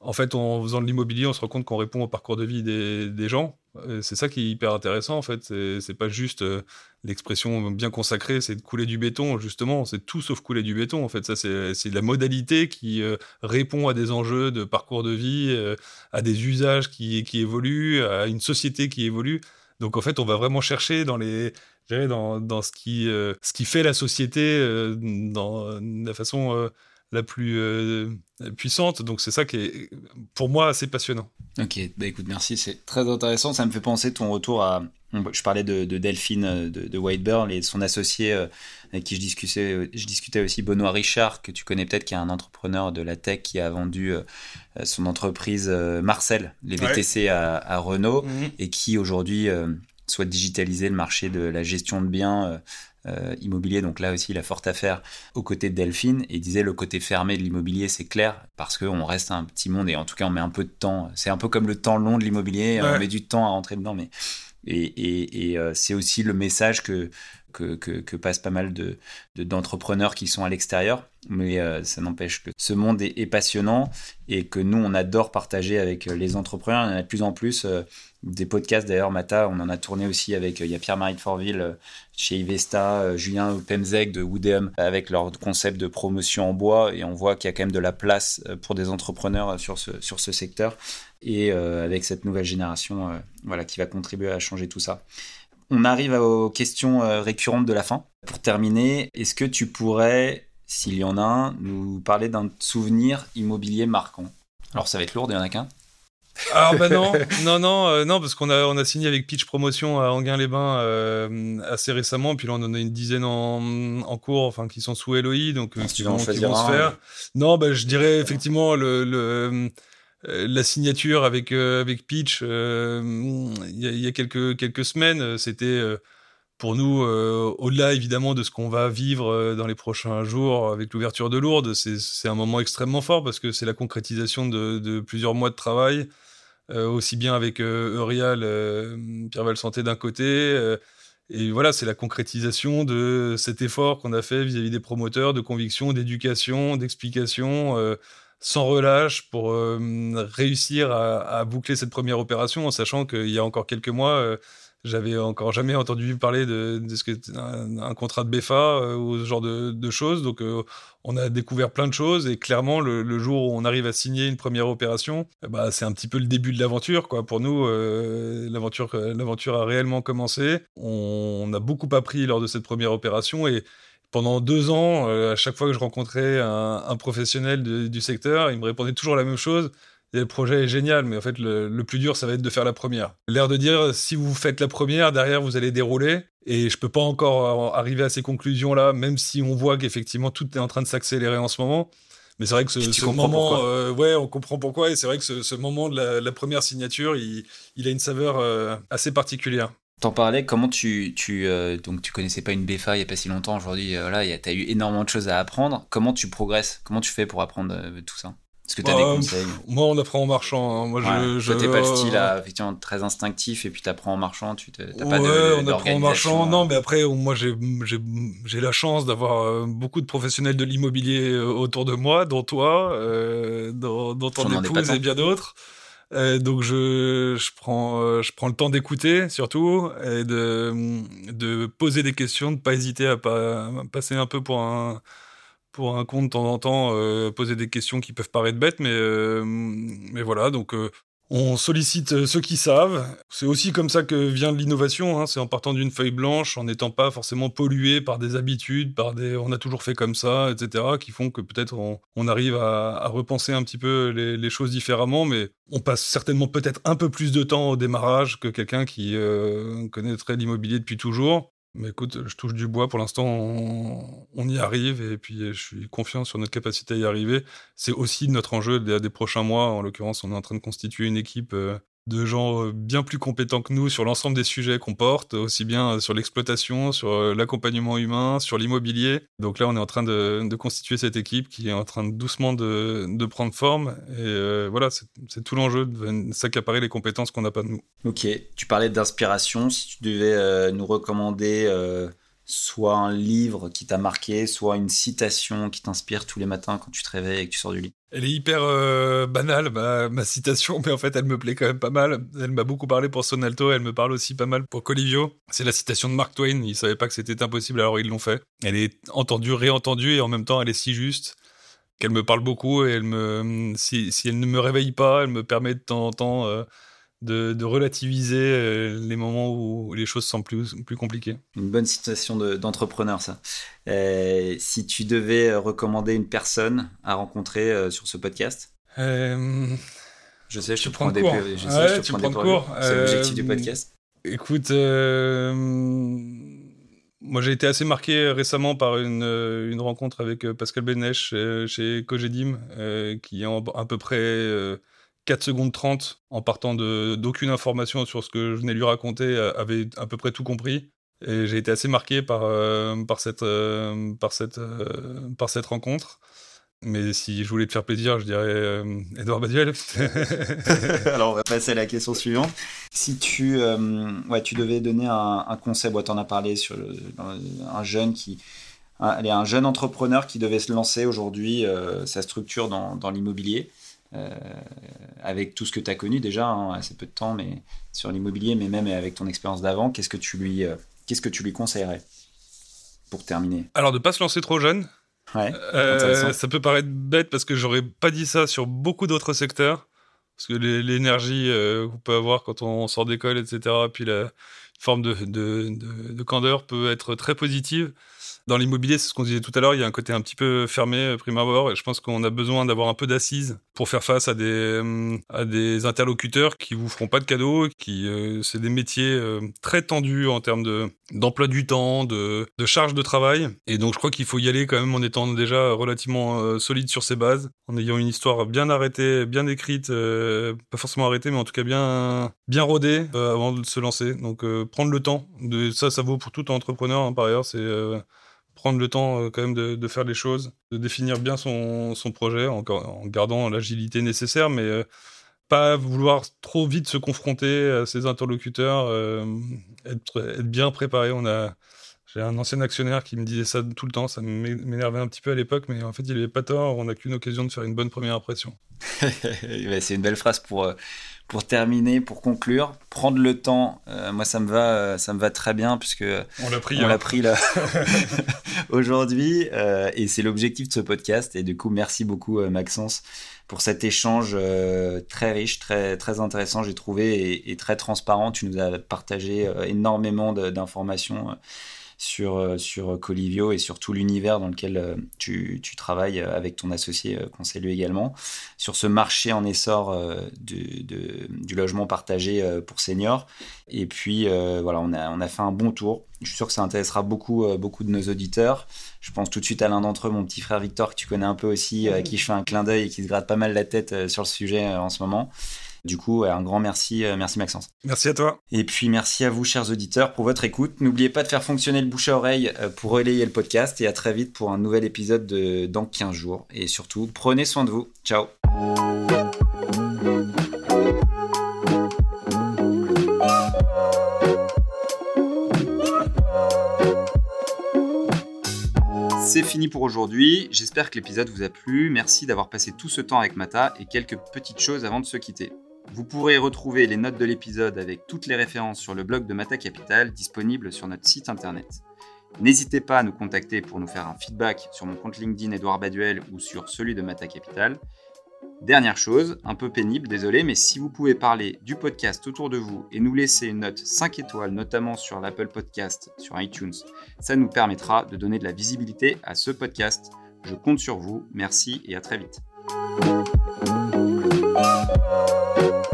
en fait, en faisant de l'immobilier, on se rend compte qu'on répond au parcours de vie des gens. C'est ça qui est hyper intéressant, en fait. C'est pas juste euh, l'expression bien consacrée, c'est de couler du béton, justement. C'est tout sauf couler du béton, en fait. Ça, c'est la modalité qui euh, répond à des enjeux de parcours de vie, euh, à des usages qui, évoluent, à une société qui évolue. Donc, en fait, on va vraiment chercher dans les, dans ce, qui, ce qui fait la société, dans la façon la plus euh, puissante. Donc c'est ça qui est pour moi assez passionnant. Ok, bah écoute, merci, c'est très intéressant. Ça me fait penser ton retour à. Je parlais de, Delphine euh, de, de et son associé euh, avec qui je discutais, je discutais aussi, Benoît Richard, que tu connais peut-être, qui est un entrepreneur de la tech qui a vendu son entreprise Marcel, les VTC à, Renault, mhm. et qui aujourd'hui souhaite digitaliser le marché de la gestion de biens euh, immobilier. Donc là aussi, il a fort à faire aux côtés de Delphine. Et il disait le côté fermé de l'immobilier, c'est clair, parce qu'on reste un petit monde et en tout cas, on met un peu de temps. C'est un peu comme le temps long de l'immobilier, on met du temps à rentrer dedans. Mais... Et, et, euh, c'est aussi le message que, que, passent pas mal de, d'entrepreneurs qui sont à l'extérieur. Mais euh, ça n'empêche que ce monde est, passionnant et que nous, on adore partager avec les entrepreneurs. Il y en a de plus en plus des podcasts d'ailleurs, Mata, on en a tourné aussi avec, il Pierre-Marie de Fortville chez Ivesta, euh, Julien Pemzek de Woodem avec leur concept de promotion en bois et on voit qu'il y a quand même de la place euh, pour des entrepreneurs euh, sur ce, sur ce secteur et avec cette nouvelle génération voilà, qui va contribuer à changer tout ça. On arrive aux questions récurrentes de la fin. Pour terminer, est-ce que tu pourrais, s'il y en a un, nous parler d'un souvenir immobilier marquant? Alors ça va être lourd, il n'y en a qu'un. Alors bah non, *laughs* non, non, euh, non, parce qu'on a on a signé avec Pitch Promotion à Anguin-les-Bains euh, assez récemment, puis là on en a une dizaine en, en cours, enfin qui sont sous LOI, donc euh, qui, vont, se faire. Non, bah je dirais effectivement le, le la signature avec avec Pitch il y, a quelques quelques semaines, c'était pour nous, au-delà évidemment de ce qu'on va vivre dans les prochains jours avec l'ouverture de Lourdes, c'est un moment extrêmement fort parce que c'est la concrétisation de, de, plusieurs mois de travail euh, aussi bien avec euh, Eurial, euh, Pierre Valsanté d'un côté. et voilà, c'est la concrétisation de cet effort qu'on a fait vis-à-vis des promoteurs de conviction, d'éducation, d'explication sans relâche pour réussir à, boucler cette première opération en sachant qu'il y a encore quelques mois, j'avais encore jamais entendu parler de, ce que un, contrat de BFA euh, ou ce genre de, choses. Donc, euh, on a découvert plein de choses et clairement, le, jour où on arrive à signer une première opération, bah, c'est un petit peu le début de l'aventure. Quoi. Pour nous, euh, l'aventure, l'aventure a réellement commencé. On, a beaucoup appris lors de cette première opération et pendant deux ans, à chaque fois que je rencontrais un, professionnel du secteur, il me répondait toujours la même chose le projet est génial, mais en fait, le, plus dur, ça va être de faire la première. L'air de dire, si vous faites la première, derrière, vous allez dérouler. Et je peux pas encore arriver à ces conclusions-là, même si on voit qu'effectivement, tout est en train de s'accélérer en ce moment. Mais c'est vrai que ce, moment, euh, ouais, on comprend pourquoi. Et c'est vrai que ce, moment de la, première signature, il, a une saveur euh, assez particulière. T'en parlais, comment tu, tu euh, donc tu connaissais pas une BFA il y a pas si longtemps, aujourd'hui, voilà, tu as eu énormément de choses à apprendre. Comment tu progresses? Comment tu fais pour apprendre tout ça? Est-ce que tu as des bah, conseils? Moi, on apprend en marchant. Hein. Moi, je, je... Toi, pas le style effectivement, très instinctif et puis tu apprends en marchant. Tu t'as pas ouais, on apprend en marchant. Non, mais après, moi, j'ai la chance d'avoir euh, beaucoup de professionnels de l'immobilier euh, autour de moi, dont toi, euh, dont, dont ton épouse et bien d'autres. Euh, donc je, je prends euh, je prends le temps d'écouter surtout et de de poser des questions, de pas hésiter à, pas, passer un peu pour un pour un con de temps en temps, euh, poser des questions qui peuvent paraître bêtes, mais mais voilà donc on sollicite euh, ceux qui savent. C'est aussi comme ça que vient l'innovation. Hein. C'est en partant d'une feuille blanche, en n'étant pas forcément pollué par des habitudes, par des on a toujours fait comme ça, etc., qui font que peut-être on, arrive à, repenser un petit peu les, choses différemment. Mais on passe certainement peut-être un peu plus de temps au démarrage que quelqu'un qui euh, connaîtrait l'immobilier depuis toujours. Mais écoute, je touche du bois. Pour l'instant, on, y arrive et puis je suis confiant sur notre capacité à y arriver. C'est aussi notre enjeu des, des prochains mois. En l'occurrence, on est en train de constituer une équipe euh, de gens euh, bien plus compétents que nous sur l'ensemble des sujets qu'on porte, aussi bien euh, sur l'exploitation, sur euh, l'accompagnement humain, sur l'immobilier. Donc là, on est en train de, constituer cette équipe qui est en train doucement de, prendre forme. Et voilà, c'est tout l'enjeu de s'accaparer les compétences qu'on n'a pas de nous. Ok, tu parlais d'inspiration. Si tu devais nous recommander soit un livre qui t'a marqué, soit une citation qui t'inspire tous les matins quand tu te réveilles et que tu sors du lit. Elle est hyper euh, banale, ma, citation, mais en fait, elle me plaît quand même pas mal. Elle m'a beaucoup parlé pour Sonalto, elle me parle aussi pas mal pour Colivio. C'est la citation de Mark Twain, ils savaient pas que c'était impossible, alors ils l'ont fait. Elle est entendue, réentendue, et en même temps, elle est si juste qu'elle me parle beaucoup, et elle me, si, elle ne me réveille pas, elle me permet de temps en temps... Euh, de, relativiser euh, les moments où les choses sont plus, plus compliquées. Une bonne situation d'entrepreneur, ça. Euh, si tu devais recommander une personne à rencontrer euh, sur ce podcast? Je sais, je te prends des je sais, je te prends C'est l'objectif du podcast. Écoute, moi j'ai été assez marqué récemment par une, une rencontre avec Pascal Benech chez, chez Cogedim, qui est à peu près 4 secondes 30 en partant d'aucune information sur ce que je venais lui raconter, euh, avait à peu près tout compris. Et j'ai été assez marqué par, euh, par, cette, euh, par, cette, par cette rencontre. Mais si je voulais te faire plaisir, je dirais Edouard Baduel. *laughs* Alors on va passer à la question suivante. Si tu, ouais, tu devais donner un, conseil, tu en as parlé sur un jeune qui, un, un jeune entrepreneur qui devait se lancer aujourd'hui sa structure dans, dans l'immobilier. Euh, avec tout ce que tu as connu déjà, hein, assez peu de temps, mais sur l'immobilier, mais même avec ton expérience d'avant, qu'est-ce que tu lui, euh, qu'est-ce que tu lui conseillerais pour terminer? Alors de pas se lancer trop jeune. Ouais, euh, ça peut paraître bête parce que j'aurais pas dit ça sur beaucoup d'autres secteurs. Parce que l'énergie qu'on peut avoir quand on sort d'école, etc., puis la forme de, de, de, de, candeur peut être très positive. Dans l'immobilier, c'est ce qu'on disait tout à l'heure, il y a un côté un petit peu fermé, euh, prime abord, et je pense qu'on a besoin d'avoir un peu d'assises pour faire face à des, euh, à des interlocuteurs qui vous feront pas de cadeaux, qui, euh, c'est des métiers très tendus en termes de, d'emploi du temps, de, de charge de travail. Et donc, je crois qu'il faut y aller quand même en étant déjà relativement solide sur ses bases, en ayant une histoire bien arrêtée, bien écrite, pas forcément arrêtée, mais en tout cas bien, bien rodée avant de se lancer. Donc, prendre le temps. Ça, ça vaut pour tout entrepreneur, hein, par ailleurs, c'est prendre le temps euh, quand même de, faire les choses, de définir bien son, projet en, en gardant l'agilité nécessaire, mais euh, pas vouloir trop vite se confronter à ses interlocuteurs, euh, être, bien préparé. On a, j'ai un ancien actionnaire qui me disait ça tout le temps, ça m'énervait un petit peu à l'époque, mais en fait il n'avait pas tort, on n'a qu'une occasion de faire une bonne première impression. *laughs* c'est une belle phrase pour, pour terminer, pour conclure, prendre le temps, euh, moi ça me va, euh, ça me va très bien puisque on l'a pris, on l'a hein. pris là *laughs* *laughs* aujourd'hui euh, et c'est l'objectif de ce podcast et du coup merci beaucoup Maxence pour cet échange très riche, très très intéressant j'ai trouvé et, et, très transparent. Tu nous as partagé énormément d'informations sur, euh, sur Colivio et sur tout l'univers dans lequel euh, tu, tu, travailles avec ton associé Conseil également, sur ce marché en essor euh, de, du logement partagé pour seniors. Et puis voilà, on a, on a fait un bon tour. Je suis sûr que ça intéressera beaucoup, beaucoup de nos auditeurs. Je pense tout de suite à l'un d'entre eux, mon petit frère Victor, que tu connais un peu aussi, à qui je fais un clin d'œil et qui se gratte pas mal la tête sur le sujet en ce moment. Du coup, un grand merci, euh, merci Maxence. Merci à toi. Et puis merci à vous, chers auditeurs, pour votre écoute. N'oubliez pas de faire fonctionner le bouche à oreille euh, pour relayer le podcast et à très vite pour un nouvel épisode de dans 15 jours. Et surtout, prenez soin de vous. Ciao. C'est fini pour aujourd'hui. J'espère que l'épisode vous a plu. Merci d'avoir passé tout ce temps avec Mata et quelques petites choses avant de se quitter. Vous pourrez retrouver les notes de l'épisode avec toutes les références sur le blog de Mata Capital disponible sur notre site internet. N'hésitez pas à nous contacter pour nous faire un feedback sur mon compte LinkedIn Edouard Baduel ou sur celui de Mata Capital. Dernière chose, un peu pénible, désolé, mais si vous pouvez parler du podcast autour de vous et nous laisser une note 5 étoiles, notamment sur l'Apple Podcast, sur iTunes, ça nous permettra de donner de la visibilité à ce podcast. Je compte sur vous, merci et à très vite. Thank you.